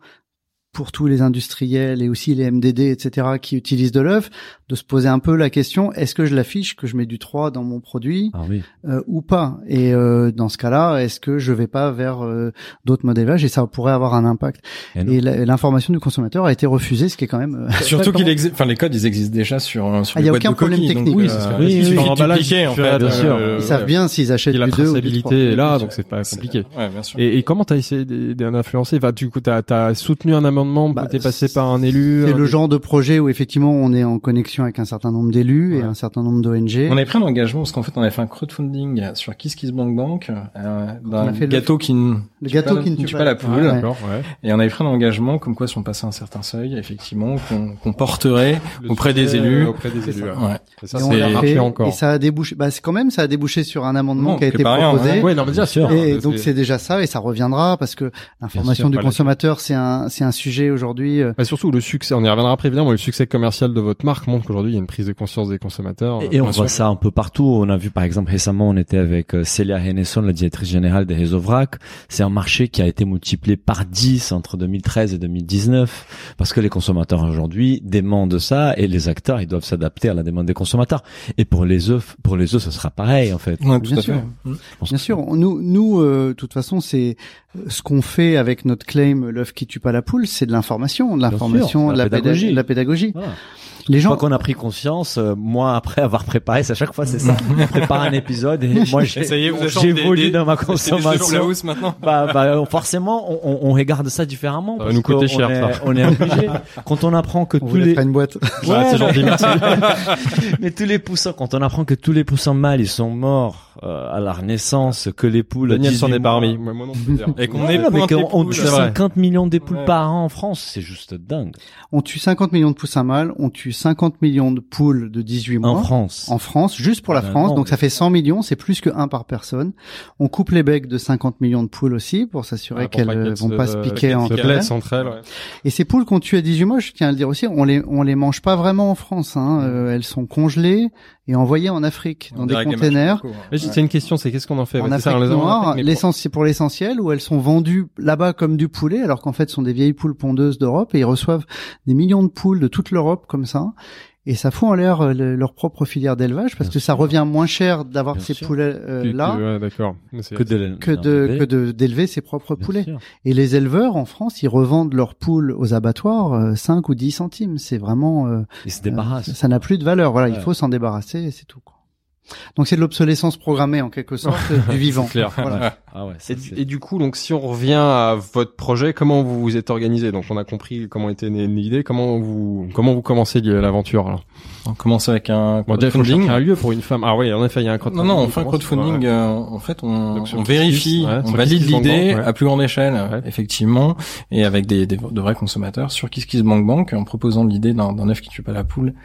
pour tous les industriels et aussi les MDD, etc., qui utilisent de l'œuf, de se poser un peu la question est-ce que je l'affiche que je mets du 3 dans mon produit Ah oui. euh, ou pas? Et euh, dans ce cas-là, est-ce que je vais pas vers euh, d'autres modes d'élevage et ça pourrait avoir un impact Et l'information du consommateur a été refusée, ce qui est quand même euh, Surtout qu'il existe, enfin les codes ils existent déjà sur sur Ah, les y a aucun de problème coquilles, technique. donc, Oui, euh. Oui, il oui, suffit Dans de l'emballage, dupliquer, en fait. as, bien sûr. euh, ils savent bien s'ils achètent la du 2 ou du traçabilité 3. est là, donc c'est pas compliqué. Ouais, bien sûr. Et, et comment t'as essayé d'influencer Enfin, du coup, t'as as soutenu un amendement, Bah, passé par un élu. C'est un- le genre de projet où effectivement on est en connexion avec un certain nombre d'élus et un certain nombre d'ONG. On avait pris un engagement parce qu'en fait on avait fait un crowdfunding sur Kiss Kiss Bank Bank euh, d'un fait le- gâteau qui ne Le tue gâteau pas- qui ne tue pas pas la poule. Ouais. Et on avait pris un engagement comme quoi si on passait un certain seuil, effectivement, qu'on porterait Le auprès des élus. euh, Auprès des élus. ouais. Ouais. Et ça, Et on fait, encore. et ça a débouché. Bah, c'est quand même ça a débouché sur un amendement Non, qui a été pas rien, proposé. ouais. Ouais, non, mais déjà, sûr. Et donc c'est déjà ça et ça reviendra parce que l'information du consommateur c'est un c'est un sujet aujourd'hui. euh, Bah, surtout le succès, on y reviendra après évidemment, le succès commercial de votre marque montre qu'aujourd'hui il y a une prise de conscience des consommateurs. Et, et on voit ça un peu partout. On a vu par exemple récemment, on était avec euh, Célia Hennesson, la directrice générale des Réseaux Vrac. C'est un marché qui a été multiplié par 10 entre 2013 et 2019 parce que les consommateurs aujourd'hui demandent ça et les acteurs ils doivent s'adapter à la demande des consommateurs. Et pour les œufs, pour les œufs, ce sera pareil en fait. Ouais, Bien sûr. fait. Pense Bien sûr, nous, nous, euh, de toute façon, c'est euh, ce qu'on fait avec notre claim "l'œuf qui tue pas la poule", c'est de l'information, de l'information, de la la, péda- pédagogie. de la pédagogie. Voilà. Les Une gens, qu'on a pris conscience, euh, moi après avoir préparé, c'est à chaque fois c'est ça. On prépare un épisode et moi j'ai Ça y est, vous êtes j'évolue des- dans ma C'est des consommation. sur la housse maintenant. bah, bah, forcément, on, on- regarde ça différemment. Ça va parce nous coûter cher, est- ça. On est obligé. Quand on apprend que on tous les, une boîte. Ouais, c'est gentil, merci. mais tous les poussins, quand on apprend que tous les poussins mâles ils sont morts euh, à la naissance, que les poules. Daniel s'en 18 est d'ailleurs. Et qu'on Ouais, est non, mais pointé qu'on- on poules. tue c'est vrai. 50 millions des poules par an en France, c'est juste dingue. On tue 50 millions de poussins mâles, on tue 50 millions de poules de 18 mois. En France. En France, juste pour la Ah, France, non, donc mais- ça fait 100 millions, c'est plus que un par personne. On coupe les becs de 50 millions de poules aussi pour s'assurer pour qu'elles pas euh, vont pas se piquer en se entre elles. ouais. Et ces poules qu'on tue à 18 mois, je tiens à le dire aussi, on les on les mange pas vraiment en France. Hein. Euh, elles sont congelées et envoyées en Afrique dans des containers. j'ai- c'est une question, c'est qu'est-ce qu'on en fait? En ça, Afrique on les a en noire, pour- l'essentiel pour l'essentiel, où elles sont vendues là-bas comme du poulet, alors qu'en fait ce sont des vieilles poules pondeuses d'Europe et ils reçoivent des millions de poules de toute l'Europe comme ça. Et ça fout en l'air euh, le- leur propre filière d'élevage parce Bien que ça revient moins cher d'avoir Bien ces sûr. poulets euh, que- que- là ouais, d'accord. Mais c'est- Que de, que de que de d'élever ses propres Bien poulets. sûr. Et les éleveurs en France, ils revendent leurs poules aux abattoirs euh, 5 ou 10 centimes. C'est vraiment euh, Ils se euh, débarrassent. ça n'a plus de valeur. Voilà, il Ouais. faut s'en débarrasser et c'est tout. quoi. Donc c'est de l'obsolescence programmée en quelque sorte du vivant. clair. Voilà. Ah ouais, Et, ça, du- c'est- et du coup, donc si on revient à votre projet, comment vous vous êtes organisé? Donc on a compris comment était née l'idée, comment vous comment vous commencez l'aventure alors? On commence avec un crowdfunding. un lieu pour une femme. Ah oui, en effet, il y a un Non, crowdfunding. non, on fait un crowdfunding. euh, en fait, on, vérifie, ouais, on valide l'idée ouais. à plus grande échelle, Ouais. effectivement, et avec des, des- de vrais consommateurs sur KissKissBankBank, en proposant l'idée d'un d'un œuf qui tue pas la poule.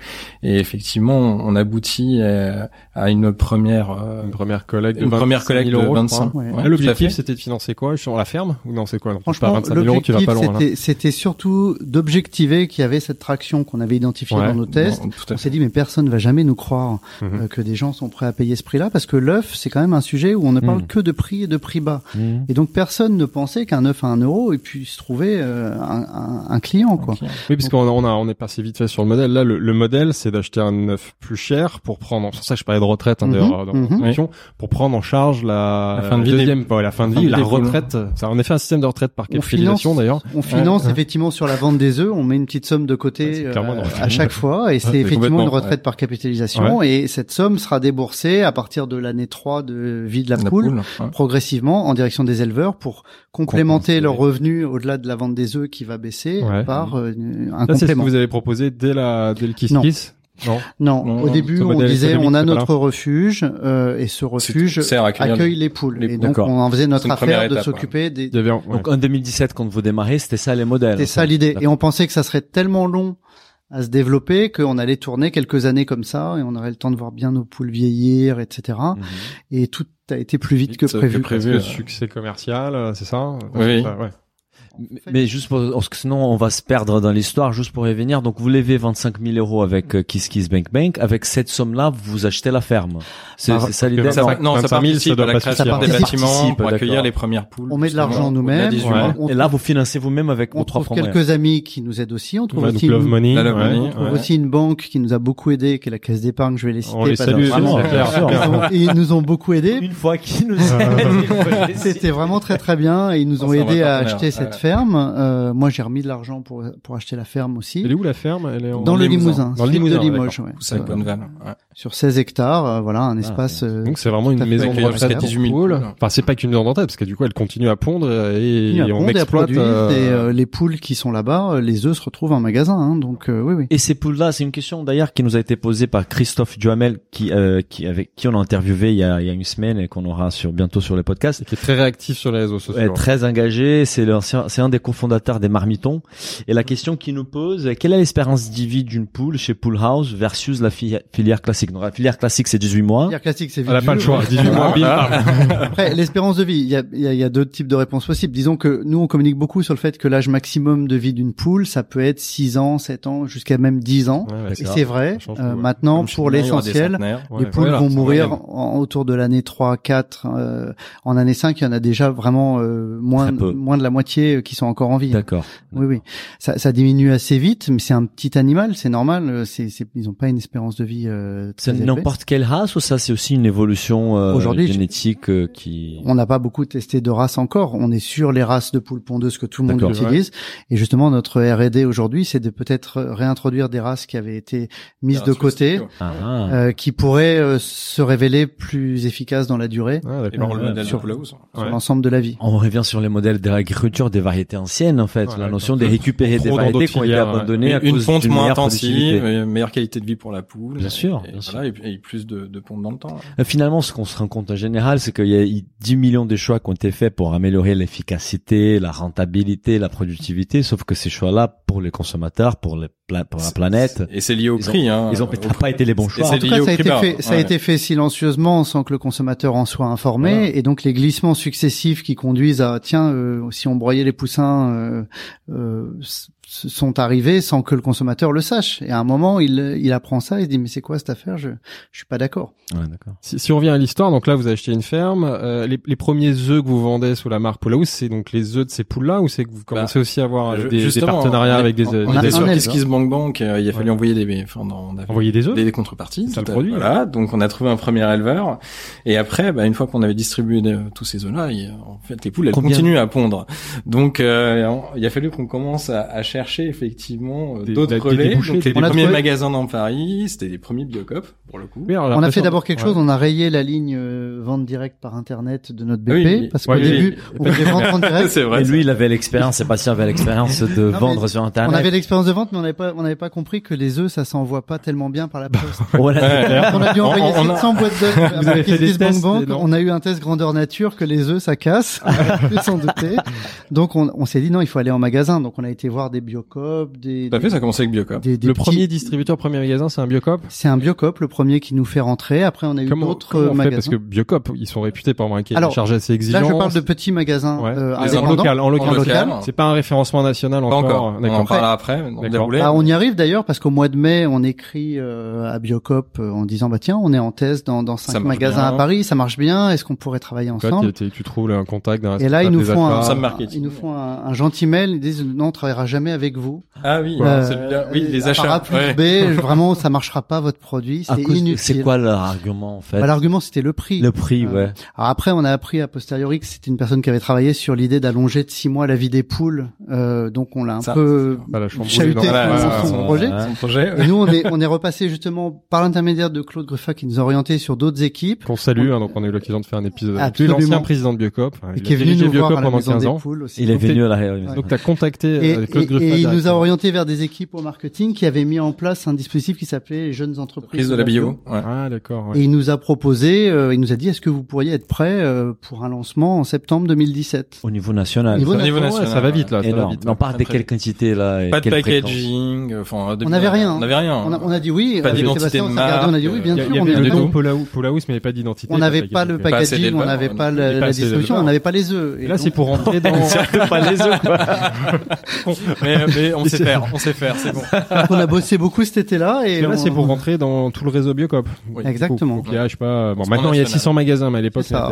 Et effectivement, on aboutit euh, à une première, euh, Une première collecte de une 25 première collecte 000 de euros, je 25. crois. Ouais. L'objectif, c'était de financer quoi? Sur la ferme ou non C'est quoi non, Franchement, pas 25 000 euros, tu vas l'objectif pas loin. là. c'était c'était surtout d'objectiver qu'il y avait cette traction qu'on avait identifiée Ouais. dans nos tests. Bon, On s'est dit mais personne va jamais nous croire Mhm. euh, que des gens sont prêts à payer ce prix-là parce que l'œuf c'est quand même un sujet où on ne parle Mhm. que de prix et de prix bas. Mhm. Et donc personne ne pensait qu'un œuf à un euro et puisse trouver euh, un, un- un client quoi. Oui, parce qu'on a, on a, on est passé vite fait sur le modèle. Là, le, le modèle, c'est d'acheter un œuf plus cher pour prendre. C'est pour ça que je parlais de retraite hein, d'ailleurs dans la question, pour prendre en charge la, La fin de vie des- deuxième, ouais, la fin de vie, la retraite. C'est en effet un système de retraite par On capitalisation finance- d'ailleurs. On finance Ouais. effectivement sur la vente des œufs, on met une petite somme de côté euh, à chaque fois, et c'est effectivement une retraite ouais. par capitalisation, et cette somme sera déboursée à partir de l'année 3 de vie de la, La poule, poule, ouais. progressivement en direction des éleveurs pour complémenter leurs revenus au-delà de la vente des œufs qui va baisser Ouais. par euh, un Ça, c'est ce que complément. vous avez proposé dès la dès le kiss Non. kiss. Non. Non, Non, au début on disait on a notre refuge euh, et ce refuge accueille les poules, les et donc on en faisait notre affaire de étape, s'occuper des, ouais. Donc en 2017, quand vous démarrez, c'était ça les modèles. C'est ça l'idée. Et on pensait que ça serait tellement long à se développer qu'on allait tourner quelques années comme ça et on aurait le temps de voir bien nos poules vieillir, etc. Mhm. Et tout a été plus vite, Vite que que prévu. Parce prévu, que euh. succès commercial, euh, c'est ça? Oui, oui. Ça, ouais. Mais- Mais juste pour, parce que sinon on va se perdre dans l'histoire, juste pour revenir. Donc vous levez 25 000 euros avec euh, Kiss Kiss Bank Bank. Avec cette somme-là, vous achetez la ferme. C'est ça l'idée. Ça, Non, ça 25 000, participe à la création des bâtiments pour accueillir les premières poules. On met de l'argent nous-mêmes. Ouais. Et là, vous financez vous-même avec vos trois quelques amis qui nous aident aussi. On trouve, Ouais, aussi, Love une, Money. La Love ouais. Money, on trouve ouais. aussi une banque qui nous a beaucoup aidé, qui est la Caisse d'épargne. Je vais les citer. On les salue. Ils nous ont beaucoup aidés. Une fois qu'ils nous C'était vraiment très très bien et ils nous On ont aidés à acheter cette ferme. Euh, moi j'ai remis de l'argent pour pour acheter la ferme aussi. Elle est où la ferme? Elle est en... Dans le Limousin. Limousin, Dans le sud de Limousin, Limoges, ouais. Bonneval. Ouais. Sur 16 hectares, euh, voilà, un Ah, espace. euh, Donc c'est vraiment une maison de Accueillir jusqu'à retraite 18 000 pour poules. Enfin c'est pas qu'une maison de retraite parce que du coup elle continue à pondre et, continue à on pondre et à exploite. produire, euh, et euh, les poules qui sont là-bas, euh, les œufs se retrouvent en magasin, hein, donc euh, oui, oui. Et ces poules-là, c'est une question d'ailleurs qui nous a été posée par Christophe Duhamel, qui, euh, qui avec qui on a interviewé il y a, il y a une semaine et qu'on aura sur bientôt sur les podcasts. qui est très réactif sur les réseaux sociaux. est très engagé, c'est l'ancien, c'est un des cofondateurs des Marmitons. Et la question qu'il nous pose, quelle est l'espérance de vie d'une poule chez Pool House versus la fi- filière classique? Donc, la filière classique, c'est 18 mois. Filière classique, c'est Elle a vite pas le choix. 18 mois, bim. Après, l'espérance de vie, il y a, il y, a, y a deux types de réponses possibles. Disons que nous, on communique beaucoup sur le fait que l'âge maximum de vie d'une poule, ça peut être 6 ans, 7 ans, jusqu'à même 10 ans. Ouais, ouais, Et c'est vrai. Change Euh, ouais. Maintenant, Comme pour l'essentiel, les Ouais, poules voilà, vont mourir en- autour de l'année 3, 4. euh, en année 5, il y en a déjà vraiment euh, moins, moins de la moitié euh, qui sont encore en vie. D'accord. Oui, oui. Ça, ça diminue assez vite, mais c'est un petit animal, c'est normal. euh, C'est, ils n'ont pas une espérance de vie euh, C'est n'importe quelle race ou ça, c'est aussi une évolution euh, génétique euh, qui... On n'a pas beaucoup testé de races encore. On est sur les races de poules pondeuses que tout le monde utilise. Et justement, notre R&D aujourd'hui, c'est de peut-être réintroduire des races qui avaient été mises de côté, Ah, euh, qui pourraient euh, se révéler plus efficaces dans la durée Ah, Et le modèle de Sur- house. sur Ouais. l'ensemble de la vie. On revient sur les modèles de l'agriculture des variétés anciennes, en fait. Ouais, la notion de récupérer des variétés qui ont été abandonnées à une cause d'une moins meilleure intensive, euh, meilleure qualité de vie pour la poule. Bien sûr, Et, bien voilà, et, et plus de, de dans le temps. Euh, Finalement, ce qu'on se rend compte en général, c'est qu'il y a eu 10 millions de choix qui ont été faits pour améliorer l'efficacité, la rentabilité, la productivité, sauf que ces choix-là, pour les consommateurs, pour, les pla- pour la planète, Et c'est lié au Ils ont- prix. hein, ils ont au peut-être pas été les bons choix. En tout cas, ça a, été fait, ça a ouais. été fait silencieusement sans que le consommateur en soit informé. Voilà. Et donc, les glissements successifs qui conduisent à, tiens, euh, si on broyait les poussins, euh, euh, sont arrivés sans que le consommateur le sache. Et à un moment, il, il apprend ça, il se dit, mais c'est quoi cette affaire? Je, je suis pas d'accord. Ouais, d'accord. Si, si on revient à l'histoire, donc là vous acheté une ferme. euh, les, les premiers œufs que vous vendez sous la marque Poulaous, c'est donc les œufs de ces poules-là ou c'est que vous commencez aussi à avoir Je- des, des partenariats avec des, on- des on a des un sur œufs, aile, Kiss Kiss Bank Bank, euh, il a fallu Ouais. envoyer des, enfin, on avait Envoyer des œufs des, des contreparties. Ça le à- produit, Voilà. Donc on a trouvé un premier éleveur. Et après, bah, une fois qu'on avait distribué de- tous ces œufs-là, en fait, les poules, elles Combien continuent à pondre. Donc euh, on- il a fallu qu'on commence à, à chercher effectivement euh, d'autres des relais. débouchés, Donc, les On a premiers trouvé- magasins dans Paris, c'était les premiers Biocop pour le coup. Oui, alors, On a fait d'abord quelque ouais. chose, on a rayé la ligne euh, vente directe par internet de notre BP Oui, oui. parce qu'au Ouais, début, oui. on voulait vendre en direct. c'est vrai. Et lui, il avait l'expérience, Sébastien avait l'expérience de vendre sur On Internet. avait l'expérience de vente, mais on n'avait pas, on n'avait pas compris que les œufs, ça s'envoie pas tellement bien par la poste. Voilà. Ouais. on a dû envoyer On- on a- 700 boîtes d'œufs On a eu un test grandeur nature que les œufs ça casse, sans douter. Donc on, on s'est dit non, il faut aller en magasin. Donc on a été voir des Biocop, des, Tout à fait, ça a commencé avec Biocop. des, des Le petits- premier distributeur, premier magasin, c'est un Biocop? C'est un Biocop, le premier qui nous fait rentrer. Après on a eu d'autres comment on fait? Magasins. Parce que Biocop, ils sont réputés pour avoir un cahier Alors, de charge assez exigeant. Là je parle de petits magasins Ouais. euh, en local, en local. En local. C'est pas un référencement national Pas encore. encore. On en parlera après. On. Bah, on y arrive d'ailleurs parce qu'au mois de mai, on écrit euh, à Biocop euh, en disant bah tiens, on est en test dans, dans cinq magasins bien, à Paris, ça marche bien. Est-ce qu'on pourrait travailler ensemble? tu, tu trouves un contact d'un Et là, ils nous font un, ils nous font un, un gentil mail. Ils disent non, on travaillera jamais avec vous. Ah oui, Euh, bien. Oui, les A achats. plus ouais. B, vraiment, ça marchera pas votre produit. C'est inutile. C'est quoi leur argument en fait Bah, L'argument, c'était le prix. Le prix, Euh, ouais. Alors après, on a appris a posteriori que c'était une personne qui avait travaillé sur l'idée d'allonger de six mois la vie des poules. Euh, donc on l'a un Ça, peu Voilà, chahuté dans- Voilà, son, projet. Ouais. Et nous, on est, on est repassé justement par l'intermédiaire de Claude Gruffa qui nous a orientés sur d'autres équipes. Qu'on salue, hein, donc on a eu l'occasion de faire un épisode avec lui, l'ancien président de Biocop. il qui est venu nous voir Biocop à la pendant maison 15 des ans. poules aussi. Il est venu à la réunion. Donc t'as contacté euh, Claude et- il nous a orienté vers des équipes au marketing qui avaient mis en place un dispositif qui s'appelait les jeunes entreprises Prise de la bio. Ouais. Ah d'accord. ouais. Et il nous a proposé, euh, il nous a dit, est-ce que vous pourriez être prêt euh, pour un lancement en septembre 2017 Au niveau national. Au niveau Au niveau Ouais, national. ça va vite là, ça va Énorme. vite. Mais on parle de quelle quantité là et Pas de packaging. Enfin, On n'avait rien. On n'avait rien. on a, on a dit oui. Pas d'identité de regardé, on a dit marque, oui, bien sûr. il y on avait le nom mais il n'y avait pas d'identité. On n'avait de pas le packaging. On n'avait pas la, distribution, on n'avait pas les œufs. Et là, c'est pour rentrer dans. pas les œufs. mais, mais on sait faire. On sait faire. C'est bon. on a bossé beaucoup cet été-là et Et là, on- c'est pour rentrer dans tout le réseau Biocop. Oui. Exactement. Donc, il y a, je sais pas, bon, maintenant il y a national. 600 magasins, mais à l'époque, bah,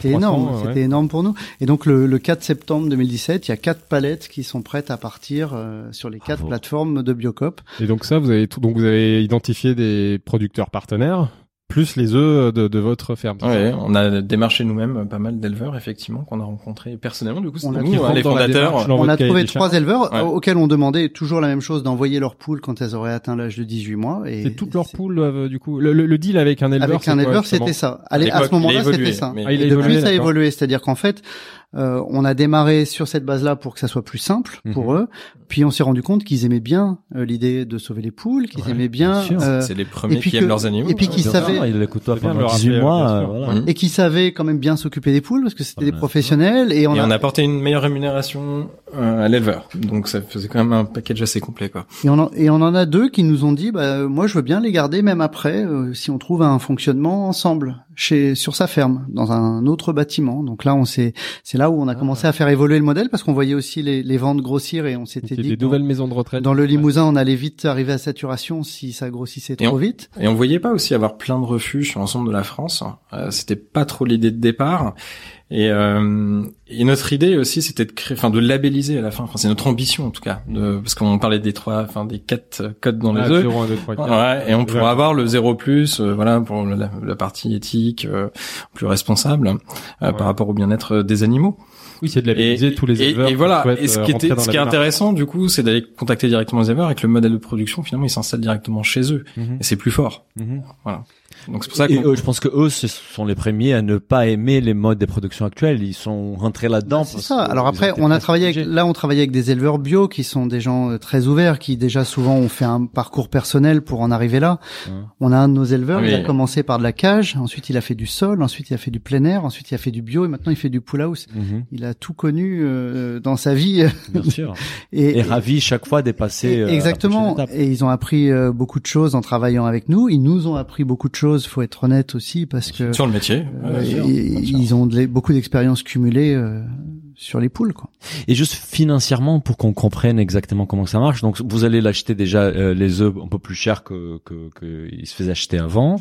c'était R300, énorme, ouais. c'était énorme pour nous. Et donc le, le 4 septembre 2017, il y a quatre palettes qui sont prêtes à partir euh, sur les quatre plateformes de Biocop. Et donc ça, vous avez tout, donc vous avez identifié des producteurs partenaires, plus les œufs de, de votre ferme. Ouais, on a démarché nous-mêmes pas mal d'éleveurs effectivement qu'on a rencontrés personnellement. Du coup, On c'est a nous, hein, les fondateurs. On a cahier trouvé trois éleveurs Ouais. auxquels on demandait toujours la même chose d'envoyer leurs poules quand elles auraient atteint l'âge de 18 mois. Et C'est toutes leurs poules, euh, du coup. Le, le, le deal avec un éleveur, Avec un éleveur, c'était ça. Allez, À à ce moment-là, c'était ça. mais- Ah, il a Et évolué, depuis, ça a évolué. C'est-à-dire qu'en fait, euh, on a démarré sur cette base-là pour que ça soit plus simple pour Mhm. eux. Puis on s'est rendu compte qu'ils aimaient bien euh, l'idée de sauver les poules, qu'ils Ouais, aimaient bien, bien sûr. euh, C'est les premiers qui que- aiment leurs animaux. et puis qui Ouais. savaient- Il écoute toi C'est bien de pendant le 18 rappeler, mois. euh, voilà. Et qui savaient quand même bien s'occuper des poules parce que c'était des professionnels. Et on et a, on a apporté une meilleure rémunération euh, à l'éleveur. Donc ça faisait quand même un package assez complet quoi. Et on, en, et on en a deux qui nous ont dit, bah, moi je veux bien les garder même après, euh, si on trouve un fonctionnement ensemble chez sur sa ferme, dans un autre bâtiment. Donc là, on s'est, c'est là où on a commencé à faire évoluer le modèle parce qu'on voyait aussi les, les ventes grossir et on s'était dit des dans, nouvelles maisons de retraite. dans le Limousin, on allait vite arriver à saturation si ça grossissait Et trop vite. Et on voyait pas aussi avoir plein de refuges sur l'ensemble de la France. Euh, c'était pas trop l'idée de départ. Et, euh, et notre idée aussi, c'était de créer, enfin, de labelliser à la fin. Enfin, c'est notre ambition en tout cas, de, parce qu'on parlait des trois, enfin, des quatre codes dans les Ah, œufs. 0, 1, 2, 3, 4. Ouais, et on pourra avoir le zéro plus, euh, voilà, pour la, la partie éthique, euh, plus responsable euh, Ouais. par rapport au bien-être des animaux. Oui, c'est de labelliser tous les éleveurs. Et, voilà. Et ce euh, qui, était, ce qui est intéressant, du coup, c'est d'aller contacter directement les éleveurs et que le modèle de production, finalement, il s'installe directement chez eux. Mhm. Et c'est plus fort. Mhm. Donc c'est pour ça que eux, je pense que eux, ce sont les premiers à ne pas aimer les modes de production actuels. Ils sont rentrés là-dedans. C'est ça. Alors après, on a travaillé avec, là, on travaillait avec des éleveurs bio qui sont des gens euh, très ouverts, qui déjà souvent ont fait un parcours personnel pour en arriver là. Ouais. On a un de nos éleveurs, Oui. il a commencé par de la cage, ensuite il a fait du sol, ensuite il a fait du plein air, ensuite il a fait du bio et maintenant il fait du pull house. Mhm, Il a tout connu euh, dans sa vie bien sûr. et, Et ravi chaque fois de passer. et- euh, exactement. Et ils ont appris euh, beaucoup de choses en travaillant avec nous. Ils nous ont appris beaucoup de choses. Faut être honnête aussi parce que sur le métier, euh, sûr, ils, ont de beaucoup d'expériences cumulées euh, sur les poules. Quoi. Et juste financièrement, pour qu'on comprenne exactement comment ça marche. Donc, vous allez l'acheter déjà euh, les œufs un peu plus cher que que, que ils se faisaient acheter avant.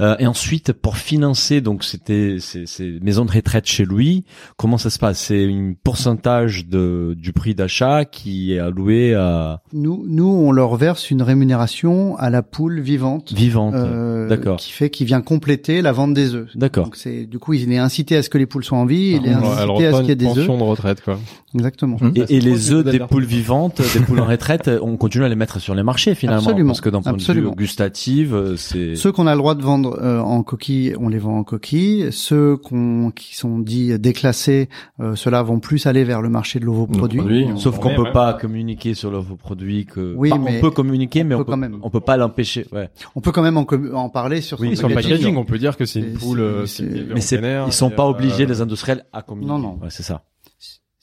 Euh, et ensuite, pour financer, donc c'était ces, ces maisons de retraite chez lui. Comment ça se passe? C'est un pourcentage de du prix d'achat qui est alloué à Nous, nous, on leur verse une rémunération à la poule vivante. vivante. euh, D'accord. Qui fait, qui vient compléter la vente des œufs. D'accord. Donc c'est du coup il est incité à ce que les poules soient en vie, il est incité à ce qu'il y ait des œufs. Pension de retraite, quoi. Exactement. Hum. Et, Bah, les œufs des poules vivantes, des poules en retraite, on continue à les mettre sur les marchés finalement, Absolument. parce que d'un point Absolument. de vue gustatif, euh, c'est Ceux qu'on a le droit de vendre euh, en coquille, on les vend en coquille. Ceux qu'on qui sont dits déclassés, euh, ceux-là vont plus aller vers le marché de l'ovoproduit. produits. Sauf On qu'on peut pas communiquer sur leurs produits que. Oui, Enfin, mais on peut communiquer, mais on on, peut quand même. on peut pas l'empêcher. Ouais. On peut quand même en, com- en parler sur Oui, son Sur le packaging. on peut dire que c'est une poule. euh, c'est- c'est- c'est- en Mais c'est, ils sont pas euh, obligés les industriels à communiquer. Non, non. Ouais, c'est ça.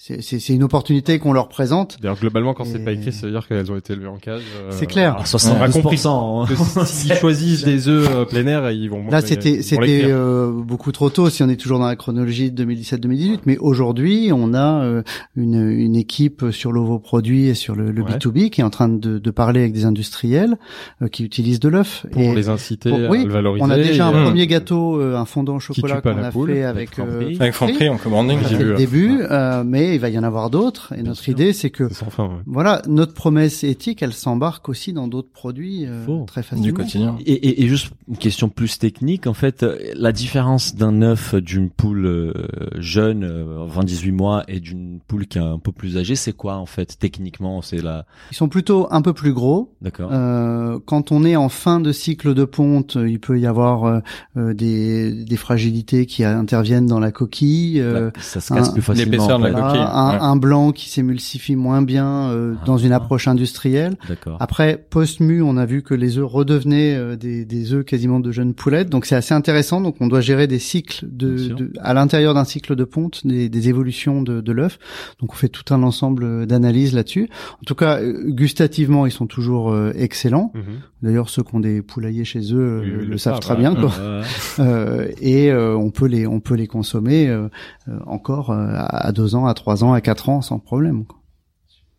C'est c'est c'est une opportunité qu'on leur présente. D'ailleurs, globalement, quand c'est pas écrit, ça veut dire qu'elles ont été élevées en cage. euh, C'est clair. Alors, On a compris 72%. hein. que S'ils choisissent des œufs euh, plein air, ils vont. Là, c'était c'était euh, beaucoup trop tôt si on est toujours dans la chronologie de 2017-2018. Mais aujourd'hui, on a euh, une, une équipe sur l'ovoproduit et sur le, le Ouais. B2B qui est en train de, de parler avec des industriels euh, qui utilisent de l'œuf. pour Et les inciter pour- à oui, le valoriser. on a déjà un premier gâteau, euh, un fondant au chocolat qu'on a poule, fait avec avec euh, Franprix. En commanding. J'ai c'est vu, le ouais. début, mais il va y en avoir d'autres. Et notre sûr. idée, c'est que C'est sans fin. ouais. voilà, notre promesse éthique, elle s'embarque aussi dans d'autres produits euh, très du facilement. quotidien. Et, et, et juste une question plus technique, en fait, euh, la différence d'un œuf d'une poule euh, jeune, euh, 20-18 mois, et d'une poule qui est un peu plus âgée, c'est quoi en fait techniquement C'est la, Ils sont plutôt un peu plus gros. d'accord. Euh, quand on est en fin de cycle de ponte, euh, il peut y avoir euh, euh, des, des fragilités qui interviennent dans la coquille. euh, ça se casse un- plus facilement. l'épaisseur de la coquille, un, ouais. un blanc qui s'émulsifie moins bien euh, Ah. dans une approche industrielle. Après, post-mu, on a vu que les œufs redevenaient euh, des, des œufs quasiment de jeunes poulettes. Donc c'est assez intéressant. Donc on doit gérer des cycles de, de- à l'intérieur d'un cycle de ponte, des, des évolutions de, de l'œuf. Donc on fait tout un ensemble d'analyses là-dessus. En tout cas, euh, gustativement, ils sont toujours euh, excellents. Mhm. D'ailleurs, ceux qui ont des poulaillers chez eux euh, Oui, le le savent très bien. Quoi. Ouais. Euh, et euh, on peut les on peut les consommer euh, euh, encore euh, à deux ans, à trois ans, à quatre ans sans problème.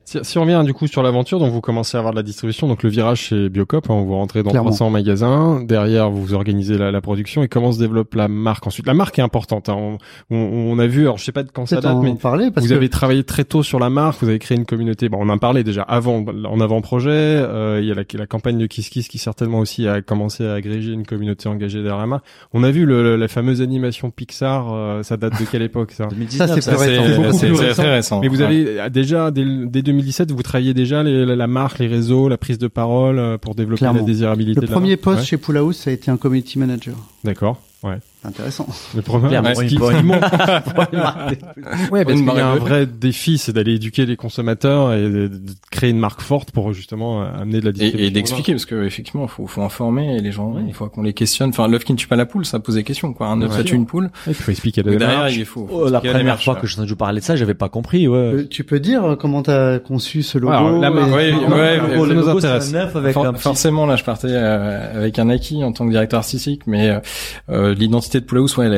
Si, si on revient du coup sur l'aventure, donc vous commencez à avoir de la distribution, donc le virage chez Biocop, hein, vous rentrez dans Clairement. 300 magasins, derrière vous organisez la, la production et comment se développe la marque ensuite? La marque est importante, hein, on, on, on a vu, alors je sais pas de quand ça date, mais parler parce vous que avez travaillé très tôt sur la marque, vous avez créé une communauté. Bon, on en parlait déjà avant, en avant-projet. Euh, il y a la, la campagne de Kiss Kiss qui certainement aussi a commencé à agréger une communauté engagée derrière la marque. On a vu le, le- la fameuse animation Pixar. euh, ça date de quelle époque ça? 2019, Ça, c'est c'est récent. récent. très récent. Mais vous Ouais. avez déjà dès, dès 2017, vous travailliez déjà les- la, la marque, les réseaux, la prise de parole euh, pour développer Clairement. la désirabilité. le de premier poste Ouais. chez Poulahouse, ça a été un community manager. D'accord. Ouais. Intéressant. Oui, qui- pour une- Ouais, parce qu'il y a un vrai défi, c'est d'aller éduquer les consommateurs et de, créer une marque forte pour justement euh, amener de la distribution. Et, et d'expliquer parce que effectivement faut faut informer les gens Oui. il faut qu'on les questionne enfin l'œuf qui ne tue pas la poule ça pose des questions quoi un œuf Ouais. ça tue une poule Il faut expliquer la derrière il faut, faut Oh, la première démarche, fois ouais. que j'ai entendu parler de ça, j'avais pas compris. Ouais. Euh, tu peux dire euh, comment t'as conçu ce logo alors, la marque, et- ouais, Non, ouais, ouais, le nous logo, c'est intéresse. un œuf avec For- un petit... forcément là je partais euh, avec un acquis en tant que directeur artistique mais l'identité de Poulahouse ouais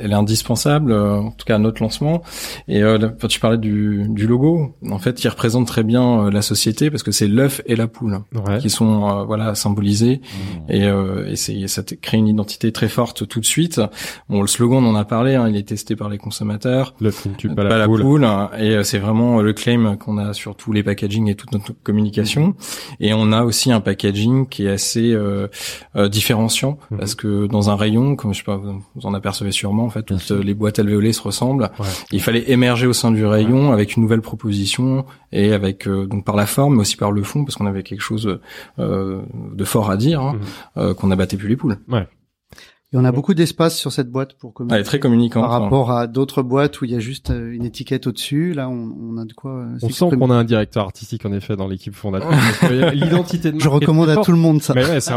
elle est, indispensable euh, en tout cas à notre lancement et euh, quand tu parlais du, du logo en fait il représente très bien euh, la société parce que c'est l'œuf et la poule Ouais. qui sont euh, voilà symbolisés Mmh. et, euh, et c'est ça crée une identité très forte tout de suite bon le slogan on en a parlé hein, il est testé par les consommateurs L'œuf qui ne tue pas, la, poule. hein, et euh, c'est vraiment euh, le claim qu'on a sur tous les packaging et toute notre communication et on a aussi un packaging qui est assez euh, euh, différenciant Mhm. parce que dans un rayon comme je sais pas vous en apercevez sûrement en fait toutes les boîtes alvéolées se ressemblent. Ouais. il fallait émerger au sein du rayon avec une nouvelle proposition et avec euh, donc par la forme mais aussi par le fond parce qu'on avait quelque chose euh, de fort à dire hein, Mhm. euh, qu'on n'abattait plus les poules Et on a beaucoup d'espace sur cette boîte pour communiquer. elle est très communicante Par hein. rapport à d'autres boîtes où il y a juste euh, une étiquette au-dessus, là on, on a de quoi. euh, On sent qu'on a un directeur artistique en effet dans l'équipe fondatrice. que L'identité de marque. Je recommande est à tout le monde ça. Mais ouais, c'est.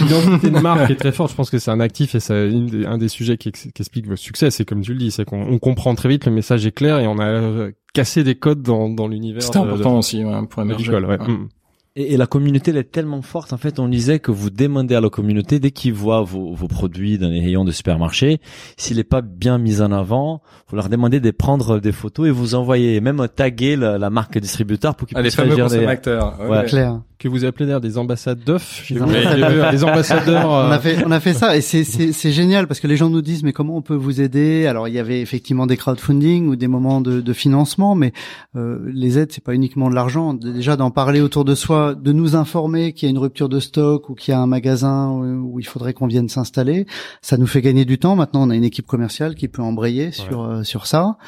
L'identité de marque est très forte. Je pense que c'est un actif et c'est un des sujets qui, ex- qui explique votre succès. C'est comme tu le dis, c'est qu'on on comprend très vite, le message est clair et on a euh, cassé des codes dans, dans l'univers. c'était de- important aussi ouais, pour de- émerger. Ouais. Mm. Et, et la communauté elle est tellement forte. En fait, on disait que vous demandez à la communauté dès qu'ils voient vos, vos produits dans les rayons de supermarché, s'il n'est pas bien mis en avant, vous leur demandez de prendre des photos et vous envoyer même taguer la, la marque distributeur pour qu'ils Ah, les puissent fameux consommateurs ouais, Ouais. ouais. Clair. Que vous appelez d'ailleurs des ambassades d'œufs. Des ambassadeurs. des ambassadeurs. On euh, a fait, on a fait ça et c'est, c'est, c'est génial parce que les gens nous disent mais comment on peut vous aider? Alors il y avait effectivement des crowdfunding ou des moments de, de financement, mais euh, les aides c'est pas uniquement de l'argent. Déjà d'en parler autour de soi, de nous informer qu'il y a une rupture de stock ou qu'il y a un magasin où, où il faudrait qu'on vienne s'installer, ça nous fait gagner du temps. Maintenant on a une équipe commerciale qui peut embrayer sur euh, sur ça.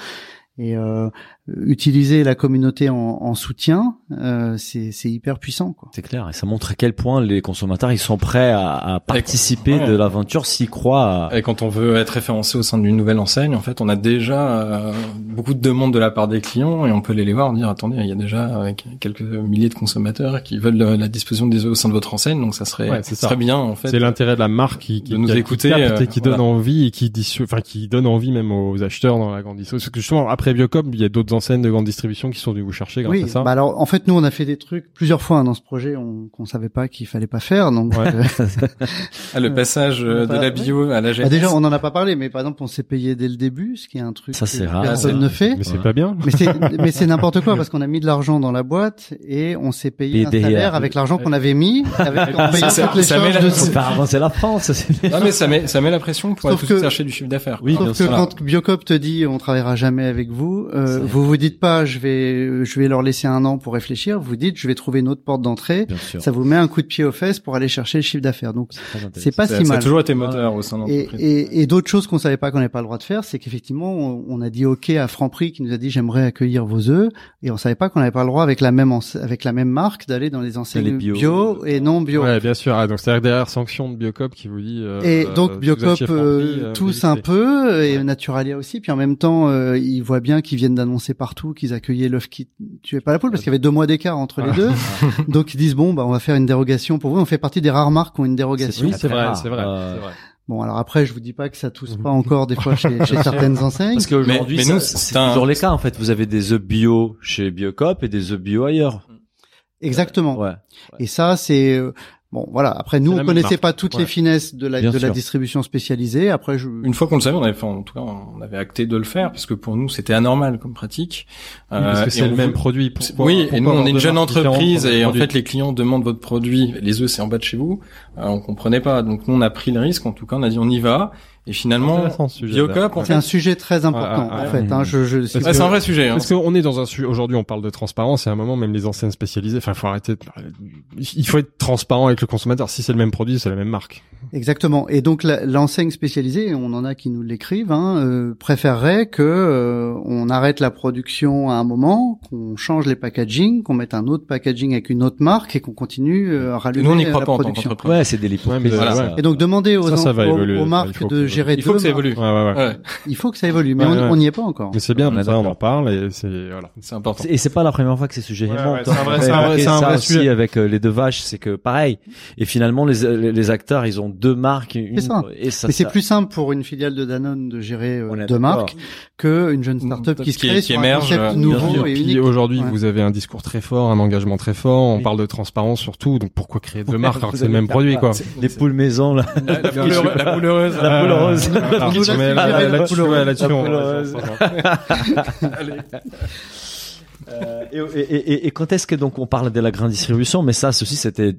Et euh, utiliser la communauté en, en soutien, euh, c'est, c'est hyper puissant. Quoi. C'est clair, et ça montre à quel point les consommateurs ils sont prêts à, à participer ouais. de l'aventure s'ils croient. À... Et quand on veut être référencé au sein d'une nouvelle enseigne, en fait, on a déjà euh, beaucoup de demandes de la part des clients et on peut aller les voir dire attendez, il y a déjà euh, quelques milliers de consommateurs qui veulent euh, la disposition des œufs au sein de votre enseigne, donc ça serait Ouais, ça. très bien en fait. C'est l'intérêt de la marque qui, qui de nous qui- qui écouter, capte et euh, qui donne voilà. envie et qui enfin qui donne envie même aux acheteurs dans la grande distribution. Parce que justement après Biocop, il y a d'autres enseignes de grande distribution qui sont venues vous chercher grâce Oui, à ça. bah alors en fait nous on a fait des trucs plusieurs fois hein, dans ce projet on, qu'on savait pas qu'il fallait pas faire donc Ouais. euh, Ah, le passage euh, de Bah, la bio à la bah, GS. déjà on en a pas parlé mais par exemple on s'est payé dès le début ce qui est un truc Ça, c'est que rare. personne ne fait mais c'est Ouais. pas bien. mais c'est mais c'est n'importe quoi parce qu'on a mis de l'argent dans la boîte et on s'est payé Et un derrière- salaire avec l'argent qu'on avait mis avec en payant Ça- toutes les ça met charges la- de C'est la France. c'est- Non mais ça met ça met la pression pour aller chercher du chiffre d'affaires. Oui, Sauf bien que sûr. quand Biocop te dit on travaillera jamais avec vous, euh, C'est- vous vous dites pas je vais je vais leur laisser un an pour réfléchir, vous dites je vais trouver une autre porte d'entrée. Ça vous met un coup de pied aux fesses pour aller chercher le chiffre d'affaires. Donc c'est pas si ça a mal. toujours été moteur au sein de Et, et, et d'autres choses qu'on savait pas qu'on n'avait pas le droit de faire, c'est qu'effectivement, on, on a dit OK à Franprix qui nous a dit j'aimerais accueillir vos œufs, et on savait pas qu'on n'avait pas le droit avec la même avec la même marque d'aller dans les enseignes les bio, bio. et non bio. Ouais, bien sûr. Ah, donc c'est derrière sanction de Biocop qui vous dit. euh, Et euh, donc vous Biocop Franprix, euh, euh, tous un peu et Naturalia aussi. Puis en même temps, euh, ils voient bien qu'ils viennent d'annoncer partout qu'ils accueillaient l'œuf qui tuait pas la poule parce qu'il y avait deux mois d'écart entre les deux. donc ils disent bon bah on va faire une dérogation pour vous. On fait partie des rares marques qui ont une dérogation. Oui, c'est vrai, rare. c'est vrai, Euh, c'est vrai. Bon alors après je vous dis pas que ça tousse pas encore des fois chez, chez certaines enseignes. Parce qu'aujourd'hui, Mais- mais c'est un- toujours les cas en fait. Vous avez des œufs bio chez Biocop et des œufs bio ailleurs. Exactement. Ouais. Et ça, c'est euh, bon, voilà. Après, nous, on connaissait marque. pas toutes les finesses de la Bien de la sûr. distribution spécialisée. Après, je Une fois qu'on le savait, on avait, enfin, en tout cas, on avait acté de le faire parce que pour nous, c'était anormal comme pratique. Oui, parce Euh, que et c'est le même produit. Pourquoi- oui, et nous, on est une jeune entreprise et en produit fait, les clients demandent votre produit. Les œufs, c'est en bas de chez vous. Euh, on comprenait pas. Donc, nous, on a pris le risque. En tout cas, on a dit on y va. Et finalement, ce c'est un sujet très important Ouais, ouais, en ouais. fait. Hein, je, je, c'est un vrai sujet. Hein. Parce qu'on est dans un sujet, aujourd'hui on parle de transparence et à un moment même les enseignes spécialisées, enfin faut arrêter, de- il faut être transparent avec le consommateur. Si c'est le même produit, c'est la même marque. Exactement. Et donc la- l'enseigne spécialisée, on en a qui nous l'écrivent, hein, euh, préférerait que euh, on arrête la production à un moment, qu'on change les packaging, qu'on mette un autre packaging avec une autre marque et qu'on continue euh, à Et rallumer nous, on n'y la croit pas en tant production. Ouais, c'est des Ouais, voilà. ça. Et donc demander aux, Ça, ça en- va aux- évoluer. aux Il marques de gérer Il faut deux que ça évolue. Ouais, ouais, ouais. Ouais, Il faut que ça évolue, mais Ouais, on ouais. on n'y est pas encore. Mais c'est bien, On ça, on en parle et c'est voilà. c'est important. Et c'est pas la première fois que ces sujets Ouais, remontent. ouais, c'est un vrai- un avait vrai- c'est un remarqué vrai ça aussi sujet. avec euh, les deux vaches, c'est que pareil. Et finalement, les, les, les acteurs, ils ont deux marques. Une, C'est ça. Et ça, Mais c'est ça- plus simple pour une filiale de Danone de gérer euh, deux marques que une jeune start-up qui se Qui- crée qui sur émerge, un euh, concept bien nouveau et Puis unique. aujourd'hui, vous avez un discours très fort, un engagement très fort. On parle de transparence surtout. Donc pourquoi créer deux marques alors que c'est le même produit, ça. quoi Les poules maison, là. La, la rose. filière et. Euh, quand est-ce que donc on parle de la grande distribution, mais ça, ceci c'était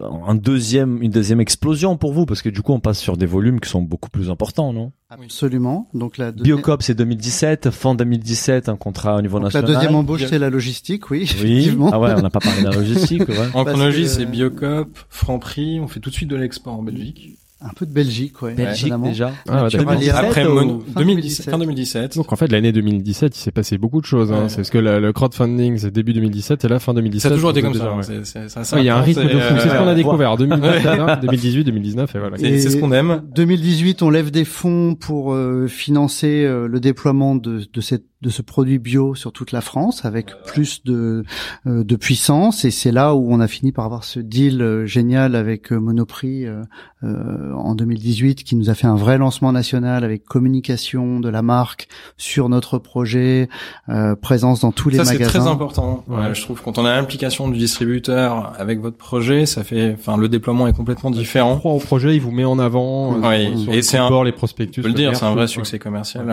un deuxième, une deuxième explosion pour vous parce que du coup on passe sur des volumes qui sont beaucoup plus importants, non? Absolument. Donc la deuxième, Biocop c'est 2017, fin 2017, un contrat au niveau donc la national. deuxième embauche, c'est la logistique, oui, Oui. effectivement. Ah ouais, on n'a pas parlé de la logistique. Ouais. En chronologie, que- c'est Biocop, Franprix. On fait tout de suite de l'export en Belgique. Un peu de Belgique, ouais. Belgique déjà. Ah, ouais, d'accord. Naturalia. Après, ou- Mono- fin 2017, 2017. fin 2017. Donc en fait l'année 2017 il s'est passé beaucoup de choses. Hein. C'est parce que la- le crowdfunding c'est début 2017 et là fin 2017. Ça a toujours été comme ça. déjà, hein. ouais. C'est- c'est- ça- Ouais, Il y a un rythme de fou. et, C'est ce qu'on euh, a découvert. 2018, 2018, 2019 et voilà. C'est c'est ce qu'on aime. 2018, on lève des fonds pour euh, financer euh, le déploiement de, de cette de ce produit bio sur toute la France avec plus de euh, de puissance et c'est là où on a fini par avoir ce deal euh, génial avec euh, Monoprix euh, euh, en 2018 qui nous a fait un vrai lancement national avec communication de la marque sur notre projet, euh, présence dans tous les Ça, c'est magasins. très important. Ouais. Je trouve quand on a l'implication du distributeur avec votre projet, ça fait, enfin, le déploiement est complètement différent. On croit au projet, il vous met en avant. euh, sur- Et c'est un- les prospectus. Je peux le dire, c'est un vrai Ouais. succès commercial.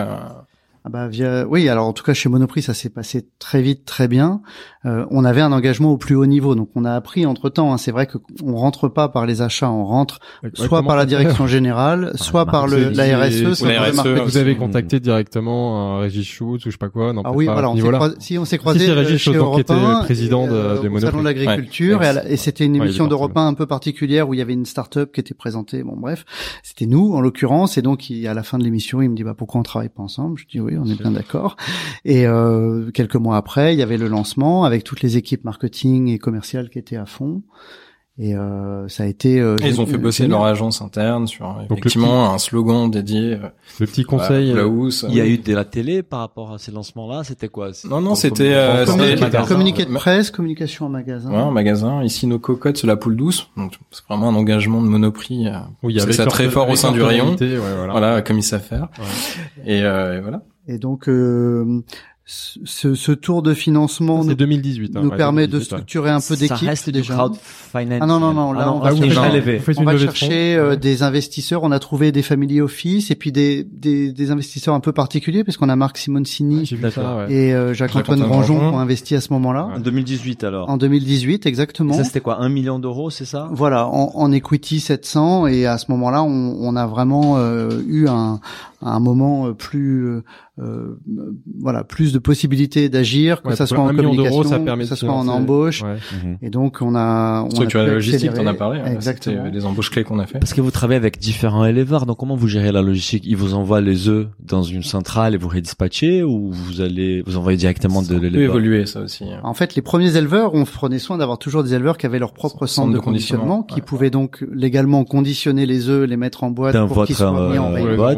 Euh, Ah bah via oui alors en tout cas chez Monoprix ça s'est passé très vite très bien Euh, on avait un engagement au plus haut niveau donc on a appris entre temps c'est vrai que on rentre pas par les achats on rentre Ouais, soit par la direction générale soit le par le la RSE ou soit la par le RSE, marketing. Vous avez contacté directement un Régis Schutz ou je sais pas quoi. Non, ah oui pas voilà on croisé, si on s'est croisé euh, Régis chez qui était 1, le président et, de- euh, de au Monoprix. salon de l'agriculture Ouais. et, c'était une Ouais, émission parti, d'Europe ouais. 1 un peu particulière où il y avait une start-up qui était présentée bon bref c'était nous en l'occurrence et donc il, à la fin de l'émission il me dit bah pourquoi on travaille pas ensemble? Je dis oui on est bien d'accord et euh, quelques mois après il y avait le lancement avec toutes les équipes marketing et commerciales qui étaient à fond et euh, ça a été euh, et ils ont fait bosser leur agence interne sur effectivement un slogan dédié. euh, Le petit conseil. euh. Il y a eu de la télé par rapport à ces lancements-là. C'était quoi? Non, non, c'était, euh, communiqué, communiqué de presse communication en magasin Ouais, en magasin. Ici, nos cocottes, c'est la poule douce. Donc, c'est vraiment un engagement de Monoprix. euh, Oui, Parce que avec ça très fort au sein du rayon. ouais, voilà. Voilà, comme ils savent faire. Et, euh, et voilà. Et donc, euh, ce, ce tour de financement C'est nous, 2018. hein, nous ouais, permet de 2018, ouais. structurer un peu Ça d'équipe reste du déjà. crowdfunding. Ah non, non, non, là, on va Ah, chercher- faites On une va levée de fonds. chercher euh, des investisseurs. On a trouvé des family office et puis des, des, des investisseurs un peu particuliers parce qu'on a Marc Simoncini ça, ouais. et euh, Jacques-Antoine Jacques-Antoine Grangeon Grangeon. qui ont investi à ce moment-là En 2018 alors. en 2018 Et exactement. ça c'était quoi Un million d'euros, c'est ça? Voilà, en, en equity 700 et à ce moment-là, on, on a vraiment euh, eu un, un moment euh, plus, euh, euh, voilà, plus de possibilités d'agir, que Ouais, ça soit en communication, ça permet de ça soit en embauche. Ouais. Mhm. Et donc on a on a Structurer pu la logistique, t'en as parlé. hein, Exactement. Les embauches clés qu'on a fait. Parce que vous travaillez avec différents éleveurs, donc comment vous gérez la logistique Ils vous envoient les œufs dans une centrale et vous redispatchez ou vous allez vous envoyez directement de Ça peut l'éleveur évoluer, ça aussi. hein. En fait, les premiers éleveurs, on prenait soin d'avoir toujours des éleveurs qui avaient leur propre centre, de conditionnement, qui ouais. pouvaient donc légalement conditionner les œufs, les mettre en boîte Dans pour qu'ils soient mis en euh, boîte.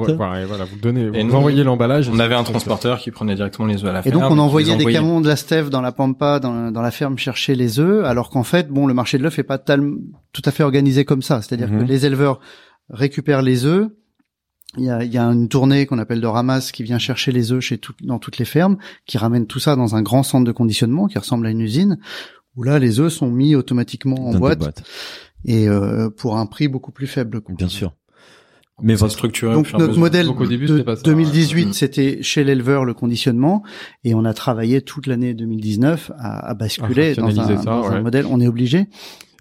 Voilà, vous donnez, Et vous nous, envoyez l'emballage. On avait un transporteur qui prenait directement les œufs à la Et ferme. donc on envoyait des camions de la Stève dans la pampa, dans, dans la ferme chercher les œufs, alors qu'en fait, bon, le marché de l'œuf est pas tal- tout à fait organisé comme ça. C'est-à-dire Mhm. que les éleveurs récupèrent les œufs. Il y a, il y a une tournée qu'on appelle de ramasse qui vient chercher les œufs chez tout- dans toutes les fermes, qui ramène tout ça dans un grand centre de conditionnement qui ressemble à une usine, où là les œufs sont mis automatiquement en boîte, boîtes, et euh, pour un prix beaucoup plus faible. Bien sûr. Mais votre structuré au Donc notre modèle Donc, au début, de c'était pas ça. 2018, Mm. c'était chez l'éleveur le conditionnement, et on a travaillé toute l'année 2019 à, à basculer À dans, un, rationaliser ça, dans un ouais. modèle. On est obligé.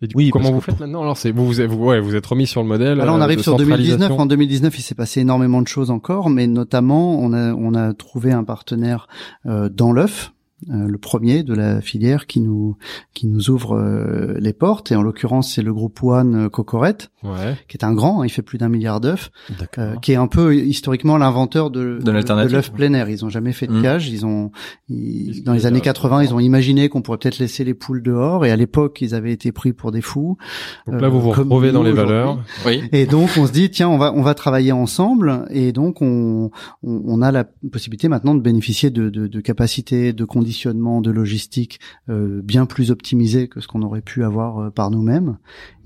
Et du Oui, coup, comment vous que faites maintenant Alors, c'est vous, vous, êtes- vous, ouais, vous êtes remis sur le modèle. Alors on euh, arrive sur 2019. centralisation. En 2019, il s'est passé énormément de choses encore, mais notamment on a on a trouvé un partenaire euh, dans l'œuf. Euh, le premier de la filière qui nous qui nous ouvre euh, les portes et en l'occurrence c'est le groupe One Cocorette Ouais. qui est un grand hein, il fait plus d'un milliard d'œufs D'accord. euh, qui est un peu historiquement l'inventeur de, De l'œuf plein air. Ils ont jamais fait de Mm. cage. Ils ont, ils- dans les années euh, 80, ils ont imaginé qu'on pourrait peut-être laisser les poules dehors. Et à l'époque, ils avaient été pris pour des fous. Donc là, Euh, vous vous comme retrouvez dans les valeurs. Oui. Et donc, on se dit, tiens, on va, on va travailler ensemble. Et donc, on, on, on a la possibilité maintenant de bénéficier de, de, de capacités de de logistique euh, bien plus optimisées que ce qu'on aurait pu avoir euh, par nous-mêmes.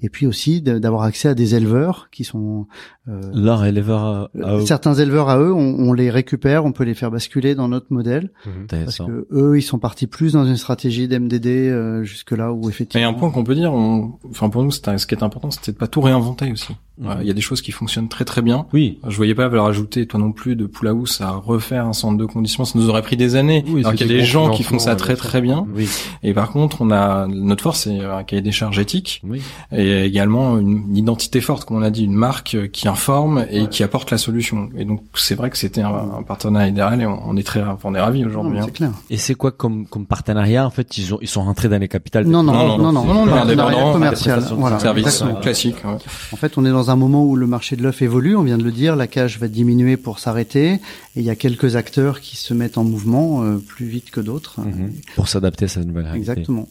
Et puis aussi d'avoir accès à des éleveurs qui sont euh, Leur éleveur à, à eux. Certains éleveurs à eux, on, on les récupère, on peut les faire basculer dans notre modèle parce Intéressant. que eux, ils sont partis plus dans une stratégie d'MDD euh, jusque là où Et effectivement. un point qu'on peut dire, on... enfin pour nous, ce qui est important, c'était de pas tout réinventer aussi. Euh, Il y a des choses qui fonctionnent très très bien. Oui. Je voyais pas leur ajouter, toi non plus, de poule à housse à refaire un centre de conditionnement. Ça nous aurait pris des années. Oui, Alors qu'il y a des gens qui font ça très très bien. Oui. Et par contre, on a notre force, c'est un cahier des charges éthiques Oui. et également une, une identité forte, comme on a dit, une marque qui informe et qui apporte la solution. Et donc c'est vrai que c'était un, un partenariat idéal et on, on est très, on est ravis Non, aujourd'hui. hein. c'est clair. Et c'est quoi comme comme partenariat en fait Ils ont ils sont rentrés dans les capitales. Non, non, Non, non, non, non, non, non, non, partenariat commercial. Voilà, Service euh, classique. ouais. En fait, on est dans un moment où le marché de l'œuf évolue. On vient de le dire, la cage va diminuer pour s'arrêter, et il y a quelques acteurs qui se mettent en mouvement euh, plus vite que d'autres. Mhm. Pour s'adapter à cette nouvelle réalité. Exactement.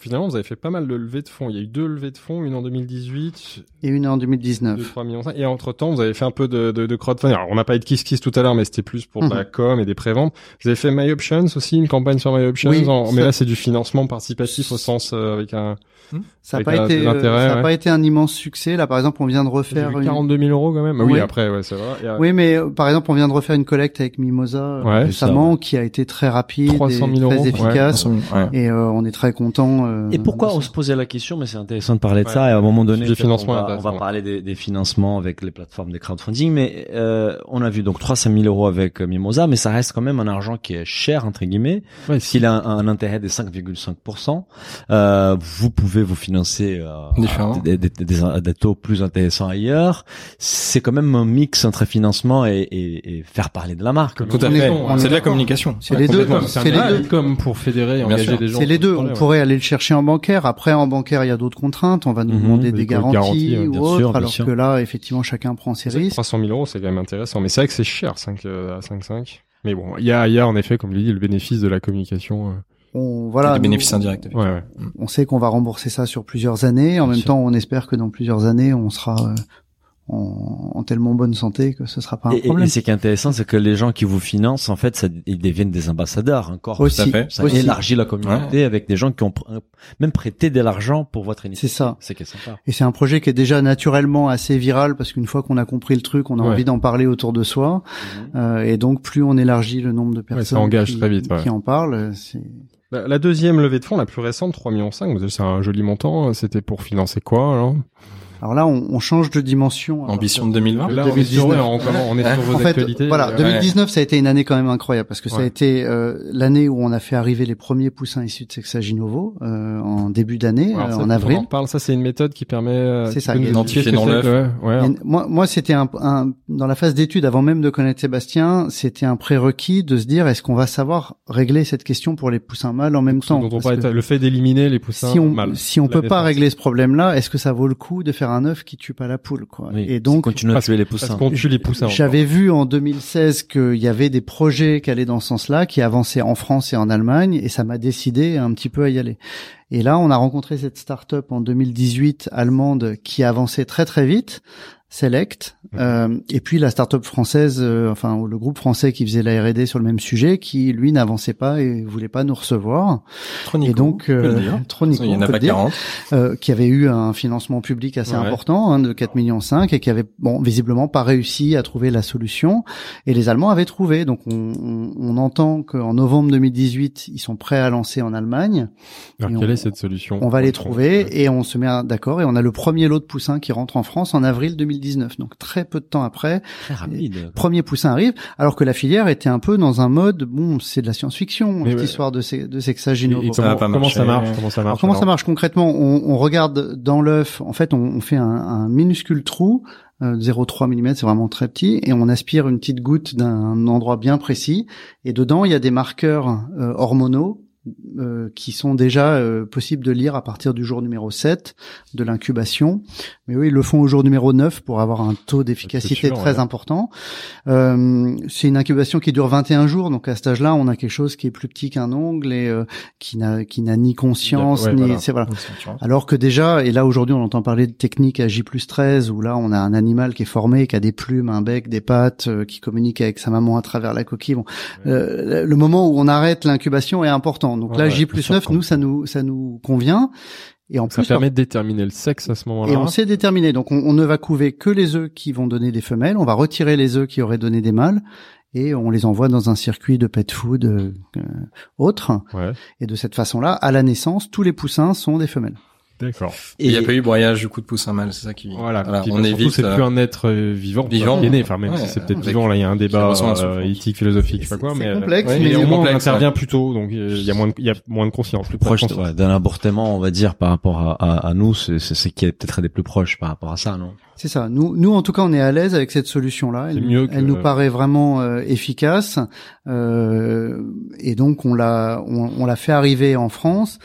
Finalement, vous avez fait pas mal de levées de fonds. Il y a eu deux levées de fonds, une en 2018, Et une en de 2019. 3 millions. Et entre temps, vous avez fait un peu de, de, de crowdfunding. Alors, on n'a pas eu de Kiss Kiss tout à l'heure, mais c'était plus pour de la Mhm. com et des préventes. Vous avez fait My Options aussi, une campagne sur My Options. Oui, en- mais là, c'est du financement participatif au sens euh, avec un. Ça n'a pas été, euh, ça a ouais. pas été un immense succès. Là, par exemple, on vient de refaire vu une... 42 000 euros quand même. Oui, Oui. après, ouais, c'est vrai. Et, euh, Oui, mais euh, par exemple, on vient de refaire une collecte avec Mimosa euh, Ouais, récemment, qui a été très rapide, 300 000 et euros, très ouais. efficace, Ouais. et euh, on est très content. euh, Et pourquoi on ça. se posait la question, mais c'est intéressant de parler de Ouais. ça. Et à un moment donné, on va, on va parler des, des financements avec les plateformes de crowdfunding. Mais euh, on a vu donc 300 000 euros avec Mimosa, mais ça reste quand même un argent qui est cher entre guillemets. ouais, S'il a un, un intérêt de 5,5%, euh, vous pouvez vous financer euh, Différemment. des, des, des- des taux plus intéressants ailleurs. C'est quand même un mix entre financement et, et, et faire parler de la marque. Tout à fait. C'est de la communication. C'est les deux, c'est les deux. comme pour fédérer engager des gens. C'est les deux. On pourrait aller le chercher en bancaire. Après, en bancaire, il y a d'autres contraintes. On va nous Mhm, demander des garanties ou autres, alors que là, effectivement, chacun prend ses risques. 300 000 euros, c'est quand même intéressant. Mais c'est vrai que c'est cher, 5, euh, à 5,5. Mais bon, il y a, il y a en effet, comme je l'ai dit, le bénéfice de la communication. Euh. On, voilà, des nous, bénéfices indirects. Ouais, ouais. on sait qu'on va rembourser ça sur plusieurs années. En Bien même sûr. temps, on espère que dans plusieurs années, on sera, euh, en, en tellement bonne santé que ce sera pas un Et, problème. et ce qui est intéressant, c'est que les gens qui vous financent, en fait, ça, ils deviennent des ambassadeurs encore. Aussi, fait. Ça aussi. élargit la communauté avec des gens qui ont pr- même prêté de l'argent pour votre initiative. C'est ça. C'est qui est sympa. Et c'est un projet qui est déjà naturellement assez viral parce qu'une fois qu'on a compris le truc, on a Ouais. envie d'en parler autour de soi. Euh, et donc plus on élargit le nombre de ça personnes engage qui, très vite, ouais. qui en parlent, c'est La, la deuxième levée de fonds, la plus récente, 3 millions 5, c'est un joli montant. C'était pour financer quoi alors? Alors là on, on change de dimension. à Ambition de 2020. Là, on est sur, 2019. ouais, on, on est sur vos En fait, actualités. voilà, euh, 2019, ça a été une année quand même incroyable parce que ça a été euh, l'année où on a fait arriver les premiers poussins issus de Sexaginovo euh, en début d'année, euh, en avril. en parle. Ça, c'est une méthode qui permet. euh, C'est ça, nous identifier dans l'œuf. ouais, moi, moi, c'était un, un- dans la phase d'étude, avant même de connaître Sébastien, c'était un prérequis de se dire est-ce qu'on va savoir régler cette question pour les poussins mâles en même Ce temps? dont on Parce parlait, que le fait d'éliminer les poussins si on mâles. si on peut pas régler ce problème-là, est-ce que ça vaut le coup de faire un œuf qui tue pas la poule quoi Oui. Et donc continue à tuer les poussins. tue les poussins. J'avais vu en 2016 qu'il y avait des projets qui allaient dans ce sens-là, qui avançaient en France et en Allemagne, et ça m'a décidé un petit peu à y aller. Et là, on a rencontré cette start-up en 2018 allemande qui avançait très très vite, Select, euh, et puis la start-up française, euh, enfin le groupe français qui faisait la R&D sur le même sujet, qui lui n'avançait pas et voulait pas nous recevoir. Tronico, et donc, euh. Tronico, il y en a pas le dire. 40. Euh, qui avait eu un financement public assez Ouais. important hein, de 4 millions 5 et qui avait bon visiblement pas réussi à trouver la solution et les Allemands avaient trouvé donc on, on, on entend qu'en novembre 2018 ils sont prêts à lancer en Allemagne Alors, quelle on- est cette solution on va les Ouais. trouver et on se met d'accord et on a le premier lot de poussins qui rentre en France en avril 2019 donc très peu de temps après Très rapide. premier poussin arrive alors que la filière était un peu dans un mode bon c'est de la science-fiction cette ouais. histoire de, se- de Ça va comment, pas comment ça marche Comment ça marche alors comment ça marche concrètement? On, on regarde dans l'œuf, en fait, on, on fait un, un minuscule trou, euh, 0,3 mm, c'est vraiment très petit, et on aspire une petite goutte d'un endroit bien précis, et dedans il y a des marqueurs euh, hormonaux euh, qui sont déjà euh, possibles de lire à partir du jour numéro 7 de l'incubation. Mais oui, ils le font au jour numéro 9 pour avoir un taux d'efficacité très ouais. important. Euh, c'est une incubation qui dure 21 jours, donc à cet âge-là, on a quelque chose qui est plus petit qu'un ongle et euh, qui n'a qui n'a ni conscience Ouais, ni voilà. c'est voilà. Alors que déjà, et là aujourd'hui on entend parler de techniques à J plus 13, où là on a un animal qui est formé, qui a des plumes, un bec, des pattes, euh, qui communique avec sa maman à travers la coquille. Bon, euh, le moment où on arrête l'incubation est important. Donc Ouais, là, J plus bien 9, sûr, nous, ça nous, ça nous convient. Et en Ça plus, permet de déterminer le sexe à ce moment-là. et on sait déterminer. Donc on, on ne va couver que les œufs qui vont donner des femelles. On va retirer les œufs qui auraient donné des mâles. Et on les envoie dans un circuit de pet food euh, autre. Ouais, Et de cette façon-là, à la naissance, tous les poussins sont des femelles. D'accord. Il n'y a pas eu broyage du coup de poussin mâle, c'est ça qui. Voilà, puis, on bah, surtout, évite. c'est euh, plus un être euh, vivant, vivant. qui est né. Enfin, même Ouais, si c'est peut-être vivant, là, il y a un débat euh, éthique, philosophique, je sais pas quoi, C'est mais, complexe, euh, mais mais au moins on intervient ouais. plus tôt, donc il y a moins de, il y a moins de conscience, plus proche ouais, d'un avortement, on va dire, par rapport à, à, à nous, c'est c'est ce qui est peut-être des plus proches par rapport à ça, non? C'est ça. Nous, nous en tout cas, on est à l'aise avec cette solution-là. C'est Elle, mieux que- elle nous paraît vraiment euh, efficace, euh, et donc on l'a, on, on l'a fait arriver en France.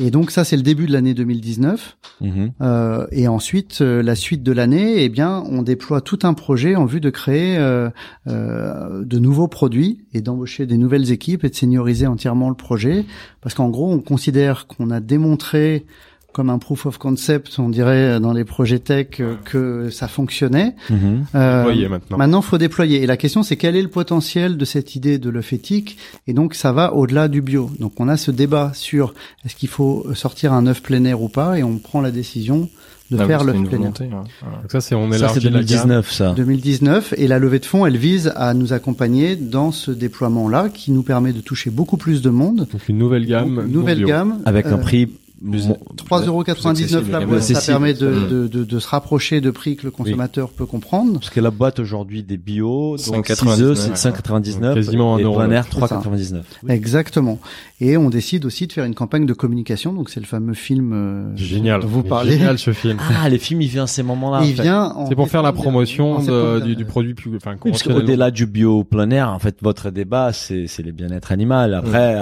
Et donc ça, c'est le début de l'année 2019. Mhm. Euh, et ensuite, euh, la suite de l'année, eh bien, on déploie tout un projet en vue de créer euh, euh, de nouveaux produits et d'embaucher des nouvelles équipes et de senioriser entièrement le projet. Parce qu'en gros, on considère qu'on a démontré comme un proof of concept, on dirait dans les projets tech, euh, que ça fonctionnait. Mhm. Euh, maintenant. Maintenant, faut déployer. Et la question, c'est quel est le potentiel de cette idée de l'œuf éthique Et donc, ça va au-delà du bio. Donc, on a ce débat sur est-ce qu'il faut sortir un œuf plein air ou pas, et on prend la décision de ah, faire l'œuf plein air. hein. Donc ça, c'est on Ça, élargit c'est la gamme. 2019, ça. 2019 et la levée de fonds, elle vise à nous accompagner dans ce déploiement-là qui nous permet de toucher beaucoup plus de monde. Donc une nouvelle gamme. Donc, nouvelle gamme Avec un euh, prix... Plus- bon, 3,99€ la boîte, ça permet de, Mm. de, de, de se rapprocher de prix que le consommateur peut comprendre. Parce que la boîte aujourd'hui des bio, donc 5,99, 6 œufs, c'est ouais. 5,99. Quasiment euro, plein air, c'est ça. 3,99. Exactement. Et on décide aussi de faire une campagne de communication. Donc c'est le fameux film euh, Génial. dont vous parlez. Génial ce film. Ah, les films, il vient à ces moments-là. Il fait. vient. en C'est pour faire la promotion septembre du, produit plus, enfin, Oui, parce qu'au-delà du bio plein air, en fait, votre débat, c'est c'est le bien-être animal. Après,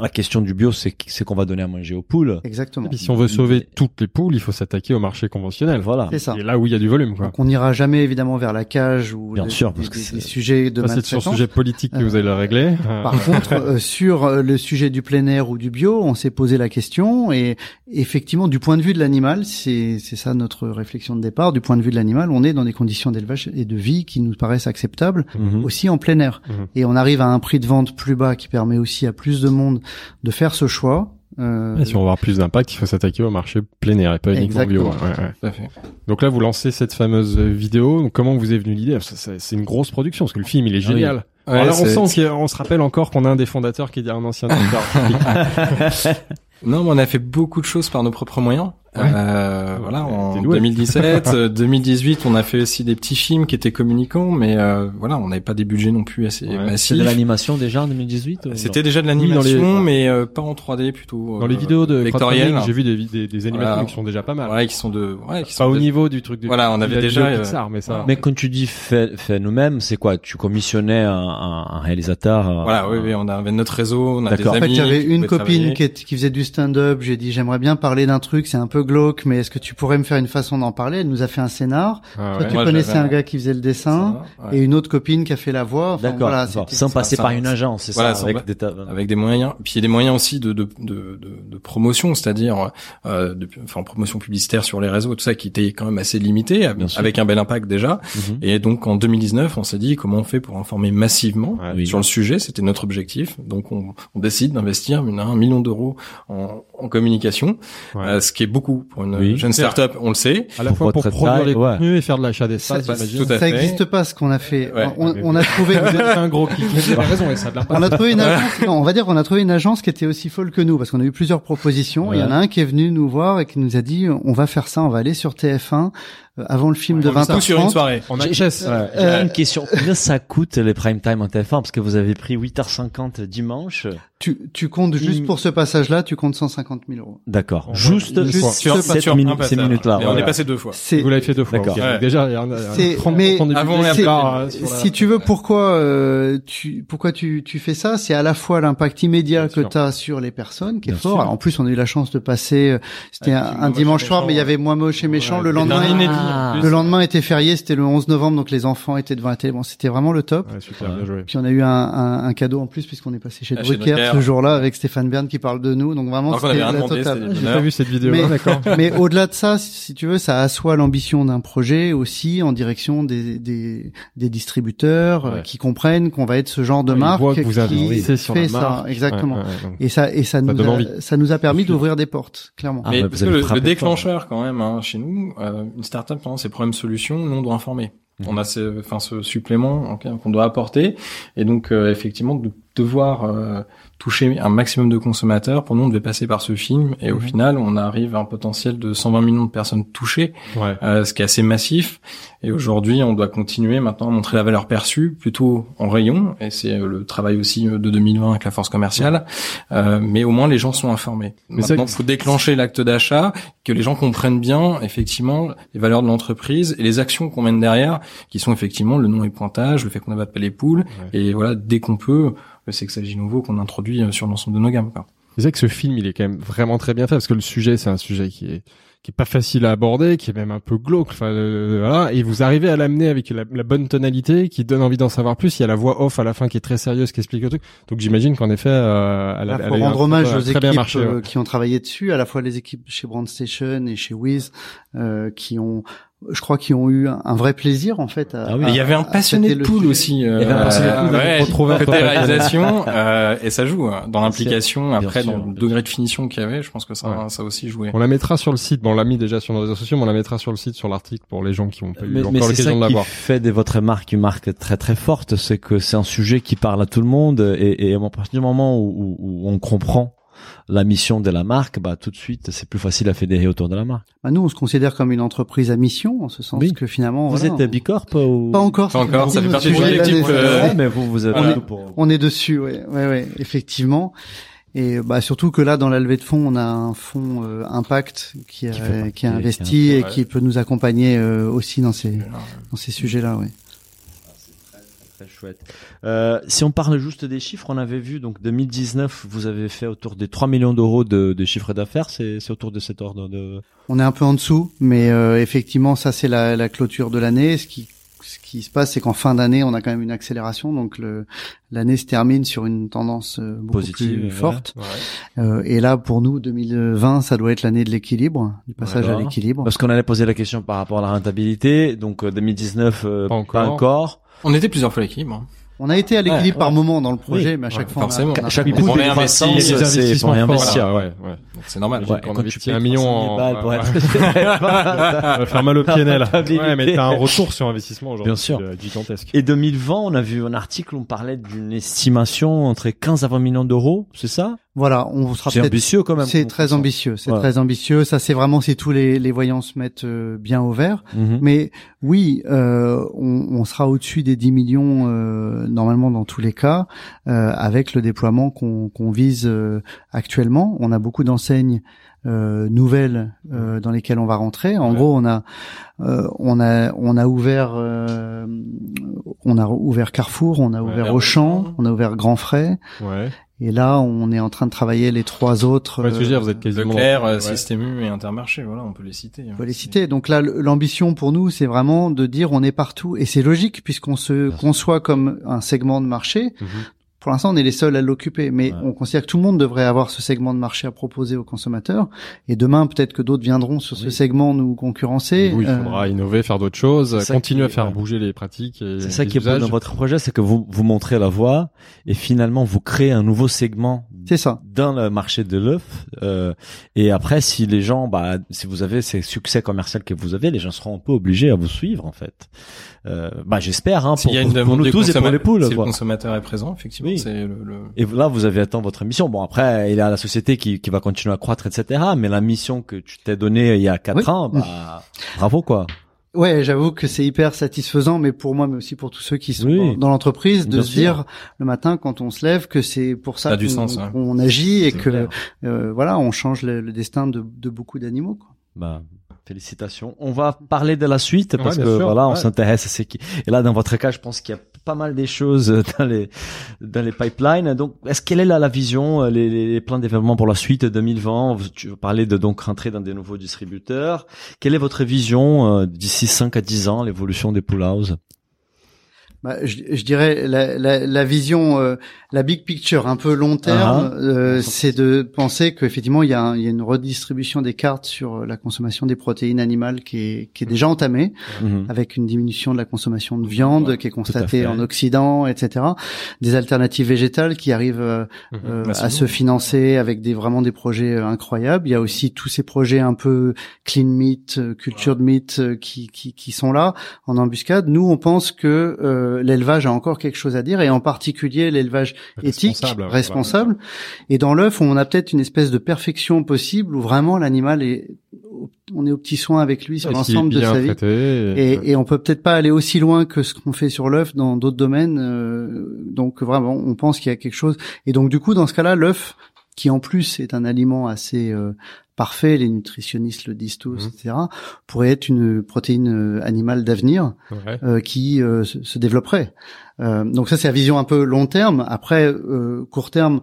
la question du bio, c'est c'est qu'on va donner à manger aux poules. Exactement. Exactement. Et puis si on veut sauver toutes les poules, il faut s'attaquer au marché conventionnel. Voilà. C'est ça. Et là où il y a du volume, quoi. Donc on n'ira jamais évidemment vers la cage ou Bien sûr, parce que sujets de c'est sur le sujet politique que vous allez le régler. Euh, Par contre, euh, sur euh, le sujet du plein air ou du bio, on s'est posé la question et effectivement, du point de vue de l'animal, c'est c'est ça notre réflexion de départ. Du point de vue de l'animal, on est dans des conditions d'élevage et de vie qui nous paraissent acceptables Mhm. aussi en plein air. Mhm. Et on arrive à un prix de vente plus bas qui permet aussi à plus de monde de faire ce choix. Euh, et si on veut avoir plus d'impact, il faut s'attaquer au marché plein air et pas uniquement bio. Exactement. Ouais, ouais. Tout à fait. Donc là, vous lancez cette fameuse vidéo. Donc, comment vous est venue l'idée? C'est une grosse production parce que le film, il est Ah oui. génial. Ouais, Alors là, on sent qu'on se rappelle encore qu'on a un des fondateurs qui est un ancien. Non, mais on a fait beaucoup de choses par nos propres moyens. Ouais. Euh, voilà, en t'es doué. 2017, euh, 2018, on a fait aussi des petits films qui étaient communicants, mais euh, voilà, on n'avait pas des budgets non plus assez Ouais. C'est massifs. de l'animation déjà en 2018 ou non C'était déjà de l'animation, les- mais euh, pas en 3D, plutôt Dans les euh, vidéos de vectorielles. crowdfunding, j'ai vu des, des, des animations Voilà. qui sont déjà pas mal. Ouais, qui sont de, ouais, qui Pas sont au de- niveau du truc de Voilà, on avait déjà, euh, Pixar, mais ça. Mais quand tu dis fait, fait nous-mêmes, c'est quoi? Tu commissionnais un, un, réalisateur euh, Voilà, oui, oui, on avait notre réseau, on a des D'accord. En amis. fait, j'avais une copine qui, qui faisait du stand-up. J'ai dit, j'aimerais bien parler d'un truc, c'est un peu glauque, mais est-ce que tu pourrais me faire une façon d'en parler? Elle nous a fait un scénar. Ah Toi, ouais. tu Moi, connaissais un gars qui faisait le dessin Ça, ouais. et une autre copine qui a fait la voix. Enfin, D'accord. voilà, sans passer ça, par ça. une agence, c'est Voilà, ça, avec des avec des moyens puis il y a des moyens aussi de de de de, de promotion c'est-à-dire euh, enfin promotion publicitaire sur les réseaux tout ça qui était quand même assez limité Bien sûr. avec un bel impact déjà Mhm. et donc en 2019 on s'est dit comment on fait pour informer massivement Ouais. Oui. sur le sujet? C'était notre objectif donc on, on décide d'investir un million d'euros en, en communication Ouais. euh, ce qui est beaucoup pour une Oui. jeune start-up on le sait À la Pour fois pour produire taille, les ouais. contenus et faire de l'achat d'espace, Ça, j'imagine. tout à ça n'existe pas ce qu'on a fait. Ouais. on, on a trouvé. Un gros kick. Raison, et ça de. On a trouvé une agence, non, on va dire qu'on a trouvé une agence qui était aussi folle que nous, parce qu'on a eu plusieurs propositions. Il y en a un qui est venu nous voir et qui nous a dit, on va faire ça, on va aller sur TF1 euh, avant le film de On fait tout sur une 20h30. soirée On J'ai-. Ouais, j'ai Euh, une question. Combien ça coûte les prime time en TF1 Parce que vous avez pris 8h50 dimanche. Tu, tu comptes juste Il- pour ce passage-là, tu comptes 150 000 euros. D'accord. Juste, Juste sur, ce- sur ces minutes-là, Et on voilà. est passé deux fois C'est Vous l'avez fait deux fois. D'accord. Ouais. Déjà, il y a un, il y a C'est- 30 mais- Avant euh, sur la- si tu veux, pourquoi euh, tu pourquoi tu, tu fais ça? C'est à la fois l'impact immédiat Bien que tu as sur les personnes, qui est Bien fort. Alors, en plus, on a eu la chance de passer. euh, C'était un, dimanche soir, mais il y avait moi moche et méchant. Le lendemain, Ah. le lendemain était férié. C'était le 11 novembre, donc les enfants étaient devant la télé. Bon, c'était vraiment le top. Ouais, super, bien joué. Puis on a eu un, un, un cadeau en plus puisqu'on est passé chez Ah, chez Drucker ce jour-là avec Stéphane Bern qui parle de nous. Donc vraiment, c'était la demandé, totale. J'ai pas vu cette vidéo, Mais- d'accord. Mais au-delà de ça, si tu veux, ça assoit l'ambition d'un projet aussi en direction des, des, des distributeurs euh, Ouais. qui comprennent qu'on va être ce genre de marque que vous avez qui sur fait la ça, marque. exactement. Et ça, et ça, nous a, ça nous a permis d'ouvrir des portes, clairement. Ah, mais ouais, parce que le déclencheur quand même hein, chez nous, euh, une startup pendant ses problèmes solutions, nous on doit informer. Mhm. On a ce, enfin ce supplément qu'on doit apporter et donc euh, effectivement de devoir euh, toucher un maximum de consommateurs. Pour nous, on devait passer par ce film et au Mhm. final, on arrive à un potentiel de 120 millions de personnes touchées, Ouais. euh, ce qui est assez massif. Et aujourd'hui, on doit continuer maintenant à montrer la valeur perçue plutôt en rayon et c'est euh, le travail aussi euh, de 2020 avec la force commerciale. Euh, mais au moins, les gens sont informés. Mais Maintenant, il faut déclencher l'acte d'achat, que les gens comprennent bien effectivement les valeurs de l'entreprise et les actions qu'on mène derrière, qui sont effectivement le nom et pointage, le fait qu'on n'abatte pas les poules, et voilà, dès qu'on peut, le sexagile nouveau qu'on introduit euh, sur l'ensemble de nos gammes. C'est vrai que ce film, il est quand même vraiment très bien fait parce que le sujet, c'est un sujet qui est qui est pas facile à aborder, qui est même un peu glauque. Enfin, euh, voilà. Et vous arrivez à l'amener avec la, la bonne tonalité, qui donne envie d'en savoir plus. Il y a la voix off à la fin qui est très sérieuse, qui explique le truc. Donc j'imagine qu'en effet, euh, elle a, Il elle faut un- rendre hommage aux très équipes bien marché. euh, ouais. qui ont travaillé dessus, à la fois les équipes chez Brandstation et chez Wiz, euh, qui ont, je crois, qui ont eu un, vrai plaisir en fait. À, Ah oui. Et il y avait un à passionné de le poule aussi. Euh, Il y avait un passionné de poule, ouais, côté la- réalisation, euh, et ça joue hein, dans l'implication. Après, sûr, dans le degré de finition qu'il y avait, je pense que ça, Ouais. ça a aussi joué. On la mettra sur le site. Bon, on l'a mis déjà sur nos réseaux sociaux, mais on la mettra sur le site, sur l'article pour les gens qui ont pas eu encore c'est ça l'occasion de la qui voir. fait de votre marque une marque très très forte, c'est que c'est un sujet qui parle à tout le monde et, et à partir du moment où, où- où on comprend la mission de la marque, bah tout de suite c'est plus facile à fédérer autour de la marque. Bah, nous, on se considère comme une entreprise à mission, en ce sens Oui. que finalement, Vous voilà, êtes Bicorp ou pas encore, Pas encore, ça fait partie du collectif, euh, mais vous vous êtes Voilà. tout pour. On est dessus, ouais, ouais, ouais, effectivement. Et bah surtout que là, dans la levée de fonds, on a un fonds euh, impact qui, a- Qui fait qui a qui a- investi et ouais. qui peut nous accompagner euh, aussi dans ces dans ces sujets-là, ouais. Très chouette. Euh, si on parle juste des chiffres, on avait vu donc 2019, vous avez fait autour des 3 millions d'euros de, de chiffre d'affaires. C'est c'est autour de cet ordre de. On est un peu en dessous, mais euh, effectivement, ça c'est la, la clôture de l'année. Ce qui ce qui se passe, c'est qu'en fin d'année, on a quand même une accélération, donc le l'année se termine sur une tendance euh, beaucoup Positive, plus forte. Ouais. Euh, et là, pour nous, 2020, ça doit être l'année de l'équilibre, du passage à l'équilibre. Parce qu'on allait poser la question par rapport à la rentabilité. Donc euh, 2019, euh, Pas pas encore. encore. On était plusieurs fois l'équilibre. hein. On a été à l'équilibre Ouais, par ouais. moment dans le projet, Oui, mais à chaque ouais, fois, on a- forcément. on a, Chaque coup réinvestir, c'est pour réinvestir. là, ouais, ouais. C'est normal. Ouais, Quand quand on tu investit payes un million 300 000 en- balles pour être- Ça va faire mal au PNL. Ouais, mais t'as un retour sur investissement aujourd'hui. Bien sûr. euh, Gigantesque. Et 2020, on a vu un article, on parlait d'une estimation entre 15 à 20 millions d'euros, c'est ça? Voilà, on sera C'est ambitieux quand même. C'est très ambitieux, c'est très ambitieux. Ça, c'est vraiment si tous les, les voyants se mettent euh, bien au vert. Mhm. Mais oui, euh, on, on sera au-dessus des 10 millions euh, normalement dans tous les cas, euh, avec le déploiement qu'on qu'on vise euh, actuellement. On a beaucoup d'enseignes euh, nouvelles euh, dans lesquelles on va rentrer. En Ouais. gros, on a euh, on a on a ouvert euh, on a ouvert Carrefour, on a Ouais, ouvert Auchan. Auchan, on a ouvert Grand Frais. Ouais. Et là, on est en train de travailler les trois autres. Ouais, veux euh, dire, vous êtes quasiment. Leclerc, euh, Ouais. Système U et Intermarché, voilà, on peut les citer. hein. faut les citer. Donc là, l'ambition pour nous, c'est vraiment de dire on est partout, et c'est logique puisqu'on se conçoit comme un segment de marché. Mhm. Pour l'instant, on est les seuls à l'occuper, mais Ouais. on considère que tout le monde devrait avoir ce segment de marché à proposer aux consommateurs. Et demain, peut-être que d'autres viendront sur ce segment nous concurrencer. Oui, il Euh, faudra innover, faire d'autres choses, continuer à faire ouais. bouger les pratiques. et C'est ça les qui est beau dans votre projet, c'est que vous vous montrez la voie et finalement vous créez un nouveau segment c'est ça. dans le marché de l'œuf. Euh, et après, si les gens, bah, si vous avez ces succès commerciaux que vous avez, les gens seront un peu obligés à vous suivre en fait. Euh, bah, j'espère hein, pour, S'il y a une pour- pour demande nous tous et pour les poules. Si le quoi. consommateur est présent, effectivement, Oui. c'est le, le- Et là, vous avez atteint votre mission. Bon, après, il y a la société qui, qui va continuer à croître, etc. Mais la mission que tu t'es donnée il y a quatre Oui. ans, bah, bravo quoi. Ouais, j'avoue que c'est hyper satisfaisant, mais pour moi, mais aussi pour tous ceux qui sont Oui. dans, dans l'entreprise, de se sûr. dire le matin quand on se lève que c'est pour ça du qu'on agit et que euh, voilà, on change le, le destin de, de beaucoup d'animaux. quoi. Bah, félicitations. On va parler de la suite parce que sûr, voilà, on ouais. s'intéresse à ce qui. Et là, dans votre cas, je pense qu'il y a pas mal des choses dans les dans les pipelines. Donc, est-ce quelle est là la vision, euh, les, les plans de développement pour la suite 2020 Vous- Tu parlais de donc rentrer dans des nouveaux distributeurs. Quelle est votre vision euh, d'ici 5 à 10 ans, l'évolution des pool house Bah, je, je dirais la, la, la vision, euh, la big picture, un peu long terme, Ah. euh, c'est de penser qu'effectivement il y, a un- il y a une redistribution des cartes sur euh, la consommation des protéines animales qui est, qui est déjà entamée, Mhm. avec une diminution de la consommation de viande Ouais, qui est constatée en Occident, etc. Des alternatives végétales qui arrivent euh, Mhm. euh, Massivement. à se financer avec des vraiment des projets euh, incroyables. Il y a aussi tous ces projets un peu clean meat, culture de meat qui, qui qui sont là en embuscade. Nous, on pense que euh, l'élevage a encore quelque chose à dire et en particulier l'élevage éthique, Responsable. Et dans l'œuf, on a peut-être une espèce de perfection possible où vraiment l'animal est on est au petit soin avec lui sur Et l'ensemble de sa vie. et- et on peut peut-être pas aller aussi loin que ce qu'on fait sur l'œuf dans d'autres domaines. euh, donc vraiment, on pense qu'il y a quelque chose. Et donc du coup, dans ce cas-là, l'œuf, qui en plus est un aliment assez euh, parfait, les nutritionnistes le disent tous, Mhm. etc., pourrait être une protéine euh, animale d'avenir Ouais. euh, qui euh, se, se développerait. Euh, donc ça, c'est la vision un peu long terme. Après, euh, court terme,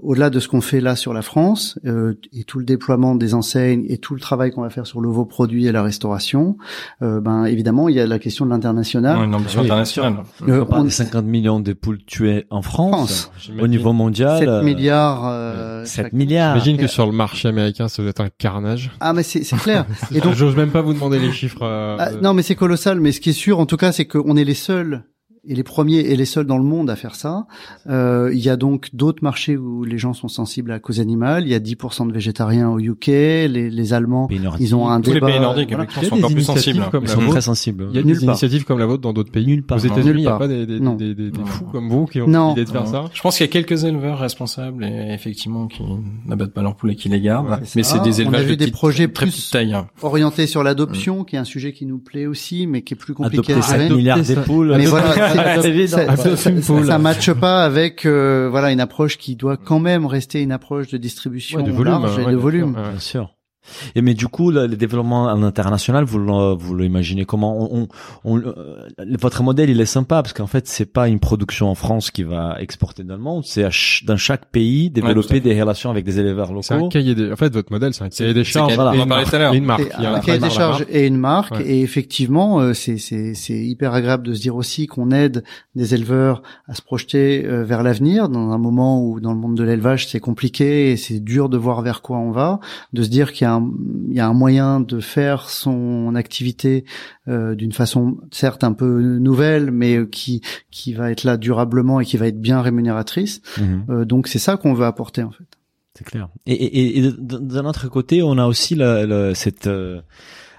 au-delà de ce qu'on fait là sur la France euh, et tout le déploiement des enseignes et tout le travail qu'on va faire sur le nouveau produit et la restauration, euh, ben évidemment, il y a la question de l'international. une ambition Oui, internationale. Euh, On parle on- des 50 millions de poules tuées en France, France. au niveau mondial. 7 euh, milliards. euh, 7 chaque- milliards. J'imagine que sur le marché américain, ça doit être un carnage. Ah mais c'est c'est clair. et donc J'ose même pas vous demander les chiffres. euh, Ah, non, mais c'est colossal. Mais ce qui est sûr, en tout cas, c'est qu'on est les seuls et les premiers et les seuls dans le monde à faire ça. Euh, il y a donc d'autres marchés où les gens sont sensibles à la cause animale. Il y a 10% de végétariens au UK. Les, les Allemands, Pays nordiques. ils ont un Tous les débat. pays nordiques, voilà. sont encore plus initiatives sensibles. comme Ils la sont vôtre. très sensibles. Il y a Nulle des part. initiatives comme la vôtre dans d'autres pays. Nulle part. Aux. États-Unis, il Nulle n'y a part. pas des, des, des, des, des Non. fous comme vous qui ont l'idée de faire ça. Je pense qu'il y a quelques éleveurs responsables et effectivement qui n'abattent pas leurs poules et qui les gardent. Mais c'est des On a élevages vu de des projets très plus- petite taille. hein. Orienté sur l'adoption, qui est un sujet qui nous plaît aussi, mais qui est plus compliqué à gérer. 7 milliards des ça. évident. ça, matche pas avec euh, voilà une approche qui doit quand même rester une approche de distribution Ouais, de volume. large et ouais, de bien volume. sûr, ouais. Bien sûr. Et mais du coup, le, le développement à l'international, vous le- vous l'imaginez comment on, on, on- euh, Votre modèle, il est sympa parce qu'en fait, c'est pas une production en France qui va exporter dans le monde, c'est à ch- dans chaque pays développer des relations avec des éleveurs C'est un locaux. cahier des, en fait, votre modèle, c'est un cahier des charges. voilà. on en parlait marque. tout à l'heure. Et une marque. Et Il y a un cahier des charges et une marque. Ouais. Et effectivement, euh, c'est c'est c'est hyper agréable de se dire aussi qu'on aide des éleveurs à se projeter euh, vers l'avenir dans un moment où dans le monde de l'élevage c'est compliqué et c'est dur de voir vers quoi on va. De se dire qu'il y a un il y a un moyen de faire son activité euh, d'une façon certes un peu nouvelle, mais euh, qui qui va être là durablement et qui va être bien rémunératrice. Mhm. Euh, donc c'est ça qu'on veut apporter en fait. C'est clair. Et, et, et d'un autre côté, on a aussi le, le- cette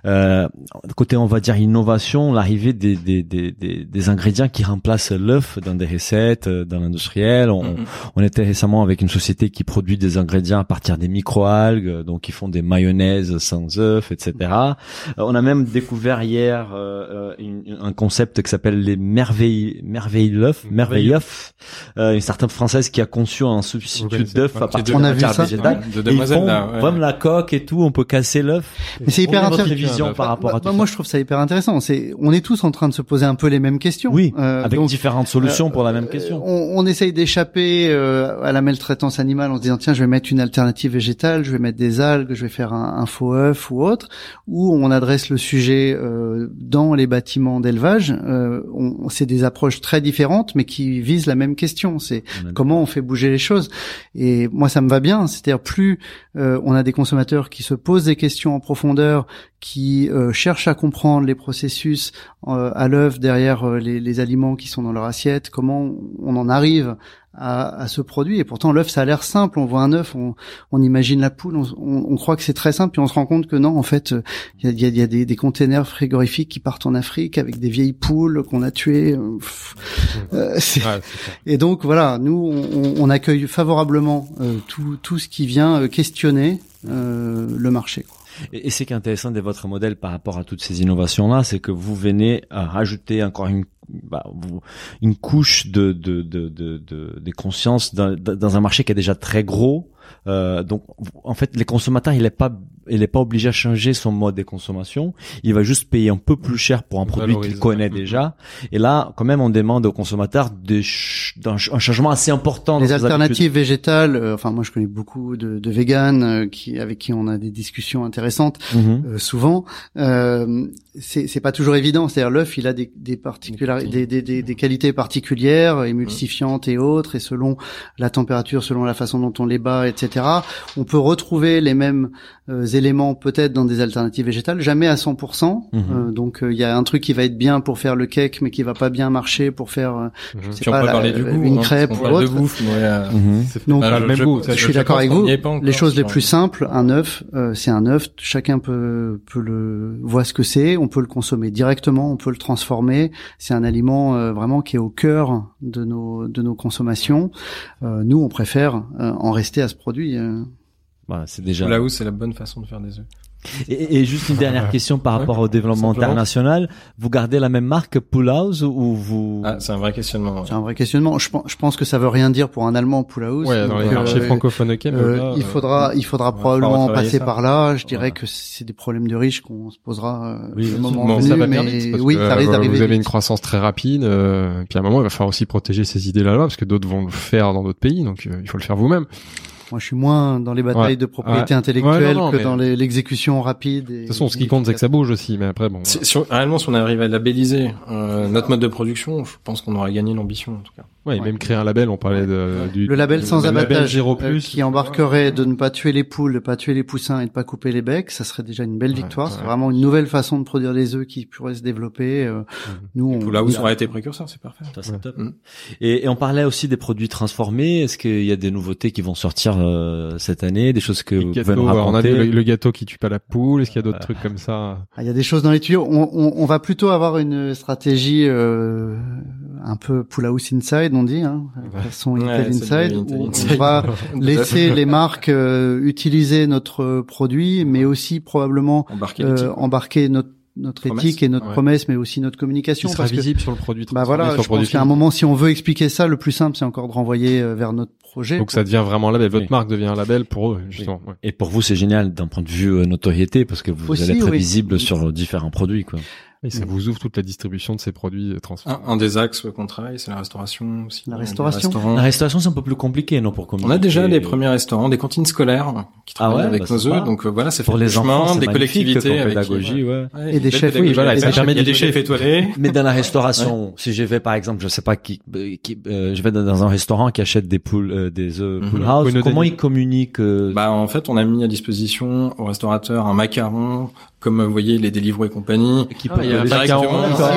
euh, côté, on va dire innovation, l'arrivée des, des, des, des, des ingrédients qui remplacent l'œuf dans des recettes, euh, dans l'industriel. On, Mhm. on était récemment avec une société qui produit des ingrédients à partir des microalgues, euh, donc ils font des mayonnaises sans œufs, etc. Euh, on a même découvert hier euh, une- un concept qui s'appelle les merveilles merveilles l'œuf, merveille œuf, euh, une startup française qui a conçu un substitut d'œuf à partir de vu matière végétale. Ouais, de Et ils demoiselles font là. ouais. Même la coque et tout, on peut casser l'œuf. Mais c'est hyper intéressant. Vision par rapport à Bah, tout bah, ça moi, je trouve ça hyper intéressant. C'est, on est tous en train de se poser un peu les mêmes questions. Oui, Euh, avec donc, différentes solutions euh, pour la même euh, question. On, on essaye d'échapper euh, à la maltraitance animale en se disant tiens, je vais mettre une alternative végétale, je vais mettre des algues, je vais faire un, un faux œuf ou autre. Ou on adresse le sujet euh, dans les bâtiments d'élevage. Euh, c'est des approches très différentes, mais qui visent la même question. C'est comment on fait bouger les choses. Et moi, ça me va bien. C'est-à-dire plus euh, on a des consommateurs qui se posent des questions en profondeur, qui euh, cherchent à comprendre les processus euh, à l'œuvre derrière euh, les, les aliments qui sont dans leur assiette, comment on en arrive à, à ce produit. Et pourtant, l'œuf, ça a l'air simple. On voit un œuf, on, on imagine la poule, on, on- on croit que c'est très simple, puis on se rend compte que non, en fait, il y a, y a- y a des, des containers frigorifiques qui partent en Afrique avec des vieilles poules qu'on a tuées. pff, euh, Ouais, et donc voilà, nous on, on accueille favorablement euh, tout, tout ce qui vient euh, questionner euh, le marché. quoi. Et, c'est qui intéressant de votre modèle par rapport à toutes ces innovations-là, c'est que vous venez à rajouter encore une bah, une couche de de de de, de, conscience dans, dans un marché qui est déjà très gros. Euh, donc en fait, les consommateurs, il est pas il est pas obligé à changer son mode de consommation. Il va juste payer un peu plus cher pour un produit qu'il connaît Mhm. déjà. Et là, quand même, on demande aux consommateurs de ch- un changement assez important. dans Les habitudes. alternatives végétales, euh, enfin moi je connais beaucoup de, de véganes euh, qui avec qui on a des discussions intéressantes Mhm. euh, souvent. Euh, c'est c'est pas toujours évident. C'est-à-dire l'œuf, il a des des, particulari- des, des, des, des qualités particulières, émulsifiantes et autres, et selon la température, selon la façon dont on les bat, etc. On peut retrouver les mêmes euh, éléments peut-être dans des alternatives végétales, jamais à 100%. Mhm. Euh, donc euh, il y a un truc qui va être bien pour faire le cake, mais qui va pas bien marcher pour faire euh, Mhm. je sais pas, la- parler du goût. une hein, crêpe ou de autre. bouffe, mais, euh, Mhm. C'est Donc, bah, le même je- goût. je- je je suis d'accord avec vous. encore Les choses les plus simples, un œuf, euh, c'est un œuf. Chacun peut peut le voit ce que c'est. On peut le consommer directement, on peut le transformer. C'est un aliment euh, vraiment qui est au cœur de nos de nos consommations. Euh, nous, on préfère euh, en rester à ce produit. Euh. Voilà, c'est déjà. Là où c'est la bonne façon de faire des œufs. Et, et juste une dernière question par rapport au développement Simplement. international. Vous gardez la même marque Pull House ou vous Ah, c'est un vrai questionnement. ouais. C'est un vrai questionnement. Je pense, je pense que ça veut rien dire pour un Allemand Poulaous. Ouais, dans les euh, marchés francophones, ok, mais euh, là, il euh, faudra, il faudra probablement passer ça. par là. Je dirais que c'est des problèmes de riches qu'on se posera euh, Oui, le moment Bon, venu. ça va mais vite, oui, que, ça risque euh, d'arriver. Vous avez vite. une croissance très rapide, euh, puis à un moment, il va falloir aussi protéger ces idées-là, parce que d'autres vont le faire dans d'autres pays, donc euh, il faut le faire vous-même. Moi, je suis moins dans les batailles Ouais. de propriété Ouais. intellectuelle Ouais, non, non, que mais- dans les- l'exécution rapide. Et De toute façon, ce qui compte, c'est que ça bouge aussi, mais après, bon. Si, si on- réellement, si on arrive à labelliser euh, notre mode de production, je pense qu'on aura gagné l'ambition en tout cas. Ouais, et même créer un label, on parlait de, du... Le label sans label abattage, euh, plus. qui embarquerait de ne pas tuer les poules, de pas tuer les poussins et de pas couper les becs, ça serait déjà une belle Ouais, victoire. ouais. C'est vraiment une nouvelle façon de produire des œufs qui pourrait se développer. euh, Nous, on, Là où on a été précurseur, c'est parfait. Ça, c'est Ouais. top. Mm. Et, et on parlait aussi des produits transformés. Est-ce qu'il y a des nouveautés qui vont sortir euh, cette année, des choses que vous pouvez ouais, on a le, le gâteau qui tue pas la poule. Est-ce qu'il y a d'autres trucs comme ça? Ah, Il y a des choses dans les tuyaux. On, on, on va plutôt avoir une stratégie euh, un peu pull house inside, on dit, hein, façon Intel inside, où Intel on Inside. va laisser les marques euh, utiliser notre produit, mais aussi probablement Embarquer euh, embarquer notre notre Promesse. éthique et notre Ouais. promesse, mais aussi notre communication. Sera parce que visible sur le produit. bah voilà, je pense qu'à un moment, si on veut expliquer ça, le plus simple, c'est encore de renvoyer euh, vers notre projet. Donc ça devient vraiment un label. Votre Oui. marque devient un label pour eux, justement. ouais. Et pour vous, c'est génial d'un point de vue euh, notoriété parce que vous Aussi, allez être oui. visible sur différents produits, quoi. Et ça Mm. vous ouvre toute la distribution de ces produits euh, transformés. Un, un des axes qu'on travaille, c'est la restauration aussi. La restauration. La restauration, c'est un peu plus compliqué, non, pour communiquer. On a déjà des premiers restaurants, des cantines scolaires qui travaillent ouais, avec bah, nos c'est œufs. Donc euh, voilà, fait pour les chemin, enfants, c'est des collectivités avec pédagogie, ouais. Ouais, Et des chefs, oui, voilà, et ça permet des chefs étoilés. Mais dans la restauration, si je vais par exemple, je sais pas qui, euh, qui euh, je vais dans un restaurant qui achète des poules, euh, des œufs Mhm. pool house, comment ils communiquent euh, Bah en fait, on a mis à disposition au restaurateur un macaron, comme euh, vous voyez les Deliveroo et compagnie. qui Ah, il y a euh, Ici,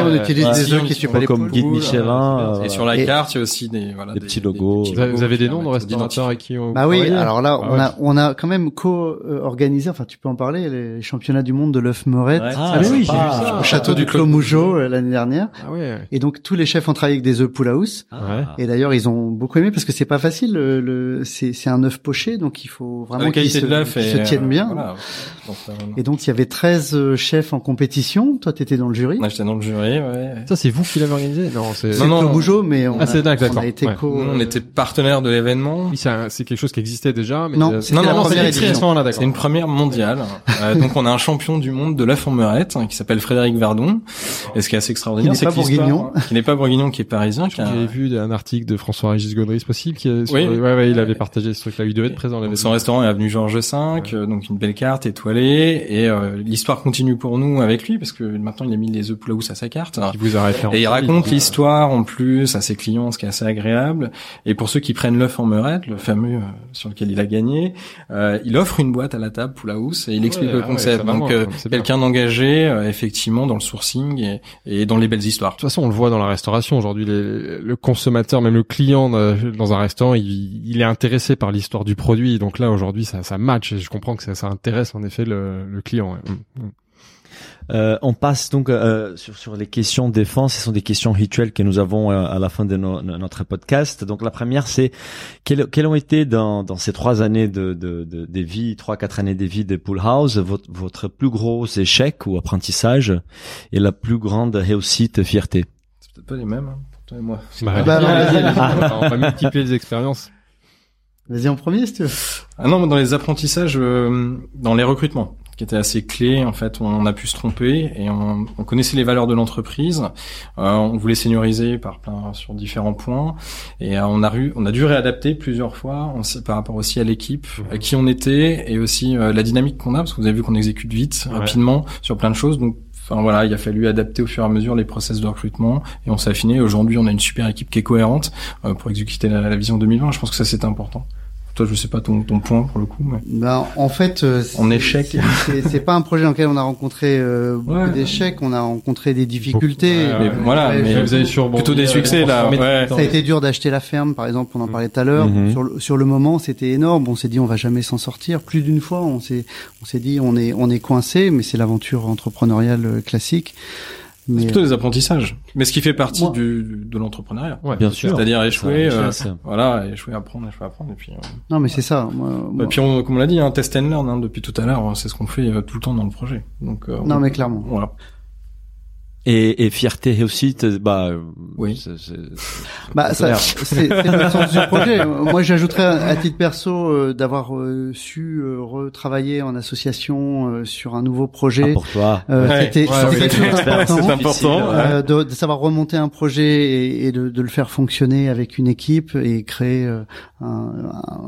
on utilise des œufs qui tuent pas les comme guide Michelin, Et euh, sur la Et- carte, il y a aussi des voilà Des petits logos. Vous avez, des noms de restaurateurs avec qui on Bah oui, alors là, Ah on a on a quand même co-organisé, enfin tu peux en parler, les championnats du monde de l'œuf meurette Ouais. Ah, Ah oui, c'est j'ai vu pas- ça. au château Ah, du Clos Mougeot euh, l'année dernière. Ah. Et donc tous les chefs ont travaillé avec des œufs pool house. Ah. Et d'ailleurs, ils ont beaucoup aimé parce que c'est pas facile. Le, le- c'est c'est un œuf poché, donc il faut vraiment La qu'il qualité se, de l'œuf qu'il est, se tienne euh, bien. euh, Et donc il y avait 13 euh, chefs en compétition. Toi, t'étais dans le jury. acheté dans le jury, ouais. Ça, c'est vous qui l'avez organisé Non, c'est. Non, non. Clos Mougeot, mais on, Ah, c'est a, d'accord, on a été ouais. co. On était partenaire de l'événement. Oui, c'est quelque chose qui existait déjà. Mais Non, c'est- c'était la non, première c'est une première mondiale. Euh, donc on a un champion du monde de l'œuf en meurette hein, qui s'appelle Frédéric Verdon. Et ce qui est assez extraordinaire, c'est n'est que pas l'histoire- bourguignon. qui n'est pas bourguignon, qui est parisien. Qui a- J'avais vu un article de François-Régis Gaudry, c'est possible, qui est sur- Oui. ouais, ouais, il avait partagé ce truc-là. Il devait être présent. son restaurant est avenue Georges V, euh, donc une belle carte étoilée. Et euh, l'histoire continue pour nous avec lui parce que maintenant il a mis les œufs Poulaous à sa carte. Qui vous a. Et il raconte l'histoire en plus à ses clients, ce qui est assez agréable. Et pour ceux qui prennent l'œuf en meurette, le fameux euh, sur lequel il a gagné, euh, il offre une boîte à la table Poulaous et il explique Ouais, le ouais, concept. Donc euh, quelqu'un d'engagé euh, effectivement dans le sourcing et, et dans les belles histoires. De toute façon, on le voit dans la restauration aujourd'hui. Le consommateur, même le client euh, dans un restaurant, il, il est intéressé par l'histoire du produit. Donc là, aujourd'hui, ça, ça match. Et je comprends que ça, ça intéresse en effet le, le client. Mm. Euh, on passe donc euh, sur, sur les questions défense. Ce sont des questions rituelles que nous avons euh, à la fin de no- notre podcast. Donc la première, c'est quelles, quelles ont été dans, dans ces trois années de, de, de, des vies, trois quatre années des vies de Pool House, votre, votre plus gros échec ou apprentissage et la plus grande réussite, fierté? C'est peut-être pas les mêmes hein, pour toi et moi. Bah, bah, alors, allez-y, on va- on va multiplier les expériences. Vas-y en premier, si tu veux. Ah non, mais dans les apprentissages, euh, dans les recrutements, qui étaient assez clés, en fait, on a pu se tromper et on, on connaissait les valeurs de l'entreprise. Euh, on voulait senioriser par plein sur différents points et euh, on a eu, on a dû réadapter plusieurs fois on sait, par rapport aussi à l'équipe, Mhm. à qui on était et aussi euh, la dynamique qu'on a, parce que vous avez vu qu'on exécute vite, Ouais. rapidement sur plein de choses. Donc Enfin voilà, il a fallu adapter au fur et à mesure les process de recrutement et on s'est affiné. Aujourd'hui, on a une super équipe qui est cohérente euh, pour exécuter la, la vision 2020. Je pense que ça c'est important. Toi, je sais pas ton, ton point pour le coup, mais Ben, en fait, euh, En c'est- échec. c'est- pas un projet dans lequel on a rencontré euh, beaucoup Ouais. d'échecs. On a rencontré des difficultés. Ouais, mais voilà, Ouais, mais je- vous avez surbondi, plutôt des euh, succès là. Ça a été dur d'acheter la ferme, par exemple, on en parlait tout à l'heure. Mhm. Sur, le, sur le moment, c'était énorme. On s'est dit, on va jamais s'en sortir. Plus d'une fois, on s'est, on s'est dit, on est, on est coincé, mais c'est l'aventure entrepreneuriale euh, C'est plutôt des apprentissages. Mais ce qui fait partie Moi- du, de l'entrepreneuriat. Ouais, Bien sûr. C'est-à-dire échouer, Ça, euh, ça. voilà, échouer, apprendre, échouer, apprendre, et puis. euh, non, mais c'est ça. Moi, moi- Et puis, on, comme on l'a dit, un test and learn hein, depuis tout à l'heure, c'est ce qu'on fait euh, tout le temps dans le projet. Donc. euh, non, on- mais clairement. Voilà. Et, et fierté, réussite, bah euh, Oui. c'est- c'est- Bah, ça, c'est c'est le sens du projet. Moi, j'ajouterais à, titre perso euh, d'avoir euh, su euh, retravailler en association euh, sur un nouveau Ah, projet. pour toi. Euh, Ouais, C'était ouais, c'était oui, quelque chose c'est d'important. important. Ouais. Euh, de, de savoir remonter un projet et, et de, de le faire fonctionner avec une équipe et créer euh, un-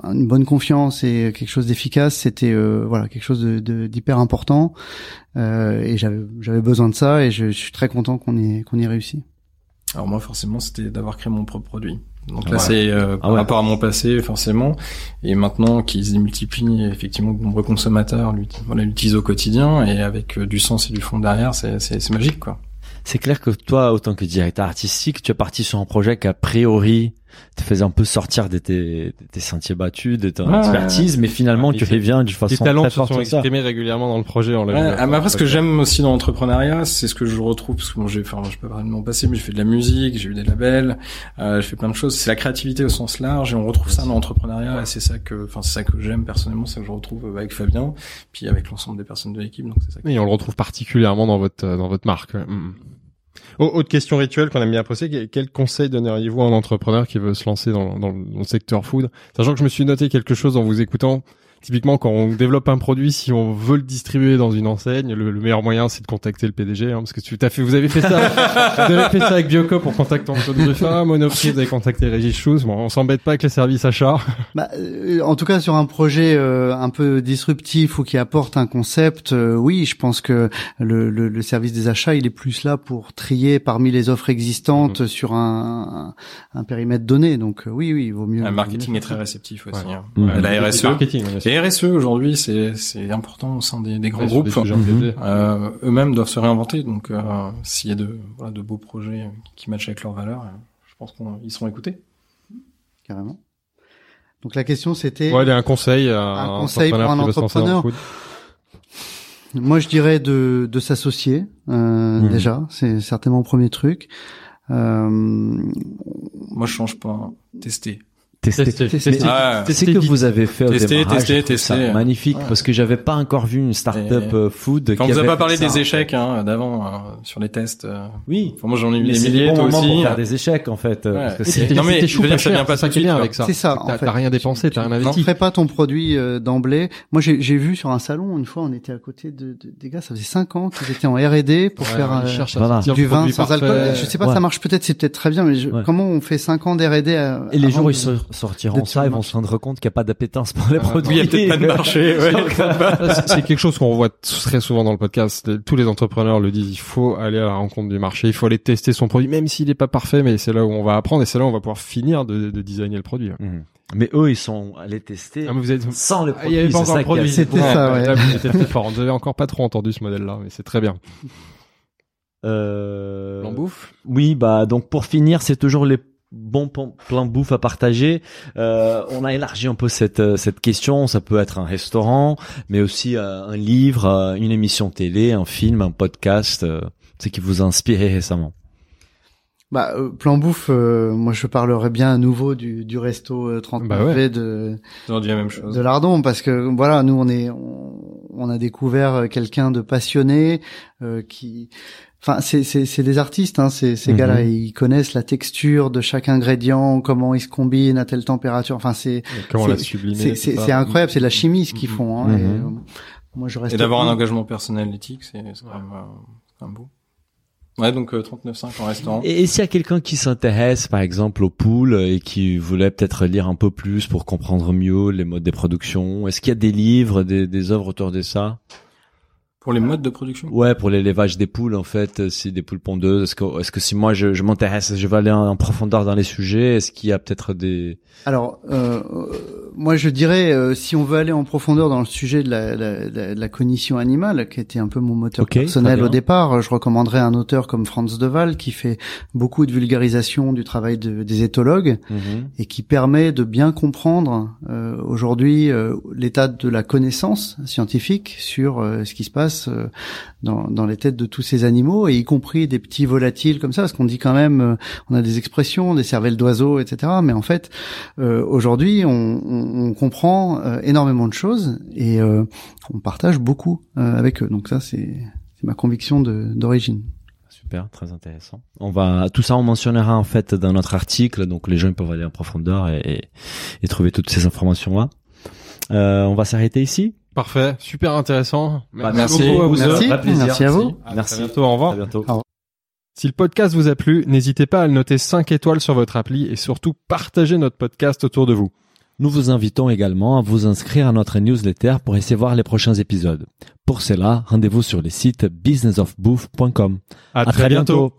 un- une bonne confiance et quelque chose d'efficace, c'était euh, voilà quelque chose de- de- d'hyper important. Euh, et j'avais j'avais besoin de ça et je, je suis très content qu'on ait qu'on ait réussi. Alors moi, forcément, c'était d'avoir créé mon propre produit. Donc là, Ouais. c'est euh, par Ah ouais. rapport à mon passé, forcément. Et maintenant qu'ils se multiplient, effectivement, de nombreux consommateurs l'utilisent au quotidien et avec euh, du sens et du fond derrière, c'est c'est- c'est magique, quoi. C'est clair que toi, autant que directeur artistique, tu es parti sur un projet qu'a priori te faisait un peu sortir de tes, de tes sentiers battus, de ton Ouais. expertise, mais finalement Ah, tu reviens d'une Les façon talents très forte sont exprimés régulièrement dans le projet. L'a Ouais, ah, mais après, ce que j'aime aussi dans l'entrepreneuriat, c'est ce que je retrouve, parce que bon, j'ai, enfin, je peux parler de mon passé, mais j'ai fait de la musique, j'ai eu des labels, euh, j'ai fait plein de choses. C'est la créativité au sens large, et on retrouve ça dans l'entrepreneuriat, et c'est ça que, enfin, c'est ça que j'aime personnellement, c'est ça que je retrouve avec Fabien, puis avec l'ensemble des personnes de l'équipe, donc c'est ça. que- Et on le retrouve particulièrement dans votre euh, dans votre marque. ouais. Au- Autre question rituelle qu'on aime bien poser, quel- conseil donneriez-vous à un entrepreneur qui veut se lancer dans, dans le secteur food? Sachant que je me suis noté quelque chose en vous écoutant. Typiquement, quand on développe un produit, si on veut le distribuer dans une enseigne, le, le meilleur moyen, c'est de contacter le PDG, hein, parce que tu as fait, vous avez fait ça, vous avez fait ça avec Biocop pour contacter Antoine Ruffin, Monoprix, vous avez contacté Régis Chouz. Bon, on s'embête pas avec les services achats. Bah, euh, en tout cas, sur un projet euh, un peu disruptif ou qui apporte un concept, euh, oui, je pense que le, le, le service des achats, il est plus là pour trier parmi les offres existantes sur un, un, un périmètre donné. Donc euh, oui, oui, il vaut mieux. Le marketing mieux est très réceptif aussi. Ouais. hein. Mhm. La RSE. Les RSE aujourd'hui, c'est c'est important au sein des, des grands Ouais, groupes. des Mhm. Euh, eux-mêmes doivent se réinventer. Donc, euh, s'il y a de voilà de beaux projets qui matchent avec leurs valeurs, euh, je pense qu'ils seront écoutés. carrément. Donc la question c'était, Ouais, il y a un conseil à Un conseil pour un entrepreneur. moi je dirais de, de s'associer euh, Mhm. déjà, c'est certainement le premier truc. Euh, Moi, je change pas. Tester. Tester. Tester, Tester. tester. C'est ce que vous avez fait au Tester, démarrage, tester, tester. magnifique Ouais. parce que j'avais pas encore vu une start-up Et- euh, food. Quand qui vous a avait pas parlé ça, des échecs hein, d'avant euh, sur les tests. euh, Oui. Enfin, moi, j'en ai eu des milliers, bon toi aussi. pour faire des échecs en fait. Ouais. parce que Et c'est- Non, mais je veux pas dire, ça vient pas c'est ça qui suite, avec ça. C'est ça, T'as rien dépensé, t'as rien ne investi. ferais pas ton produit d'emblée. Moi, j'ai j'ai vu sur un salon une fois, on était à côté de, de- des gars, ça faisait cinq ans qu'ils étaient en R&D pour faire du vin sans alcool. Je sais pas, ça marche peut-être, c'est peut-être très bien, mais comment on fait cinq ans d'R&D à- Et les jours ils sortiront d'être ça, ils vont se rendre compte qu'il n'y a pas d'appétence pour les Ah, produits. il y a peut-être pas de marché. ouais. C'est- C'est quelque chose qu'on voit très souvent dans le podcast. Tous les entrepreneurs le disent. Il faut aller à la rencontre du marché. Il faut aller tester son produit, même s'il n'est pas parfait. Mais c'est là où on va apprendre et c'est là où on va pouvoir finir de, de designer le produit. Mhm. Mais eux, ils sont allés tester Ah, mais vous êtes... sans le Ah, produit. il y avait pas encore le produit. C'était ça, ouais. Là, vous étiez très fort. Vous avez encore pas trop entendu ce modèle-là, mais c'est très bien. Euh, L'en bouffe Oui, bah donc pour finir, c'est toujours les plans plans bouffe à partager. Euh, on a élargi un peu cette euh, cette question. Ça peut être un restaurant, mais aussi euh, un livre, euh, une émission télé, un film, un podcast. Euh, ce qui vous a inspiré récemment. Bah, euh, plan bouffe, euh, moi je parlerais bien à nouveau du, du resto euh, 39 Bah ouais. De, J'aurais dit la même chose. de Lardon parce que voilà, nous on est, on, on a découvert quelqu'un de passionné euh, qui, enfin c'est c'est c'est des artistes, hein, ces ces Mhm. gars-là, ils connaissent la texture de chaque ingrédient, comment ils se combinent à telle température. Enfin c'est Comment c'est- la sublimer c'est tout c'est ça. c'est incroyable, c'est de la chimie ce qu'ils font. Hein, Mhm. et, euh, moi je reste. Et d'avoir un engagement personnel éthique, c'est c'est quand même, euh, c'est quand même beau. Ouais, donc euh, 39,5 en restaurant. Et, et s'il y a quelqu'un qui s'intéresse, par exemple, aux poules et qui voulait peut-être lire un peu plus pour comprendre mieux les modes de production, est-ce qu'il y a des livres, des, des œuvres autour de ça? Pour les modes de production? Ouais, pour l'élevage des poules, en fait, euh, c'est des poules pondeuses. Est-ce que, est-ce que si moi je, je m'intéresse, je vais aller en, en profondeur dans les sujets, est-ce qu'il y a peut-être des Alors, euh, moi je dirais, euh, si on veut aller en profondeur dans le sujet de la, la, la- la cognition animale, qui était un peu mon moteur personnel au départ, je recommanderais un auteur comme Franz Deval qui fait beaucoup de vulgarisation du travail de- des éthologues et qui permet de bien comprendre euh, aujourd'hui euh, l'état de la connaissance scientifique sur euh, ce qui se passe euh, dans, dans les têtes de tous ces animaux, et y compris des petits volatiles comme ça, parce qu'on dit quand même, euh, on a des expressions, des cervelles d'oiseaux, etc. Mais en fait, euh, aujourd'hui, on, on- on comprend euh, énormément de choses et euh, on partage beaucoup avec eux. Donc ça, c'est ma conviction d'origine. Super, très intéressant. On va tout ça, on mentionnera en fait dans notre article, donc les gens peuvent aller en profondeur et, et, et trouver toutes ces informations là. On va s'arrêter ici. Parfait, super intéressant. Bah, merci. beaucoup à vous deux. Merci, plaisir. merci à vous. À Merci. très bientôt, au revoir. À bientôt. Si le podcast vous a plu, n'hésitez pas à le noter 5 étoiles sur votre appli et surtout partagez notre podcast autour de vous. Nous vous invitons également à vous inscrire à notre newsletter pour recevoir les prochains épisodes. Pour cela, rendez-vous sur le site businessofbooth.com. À, À très bientôt.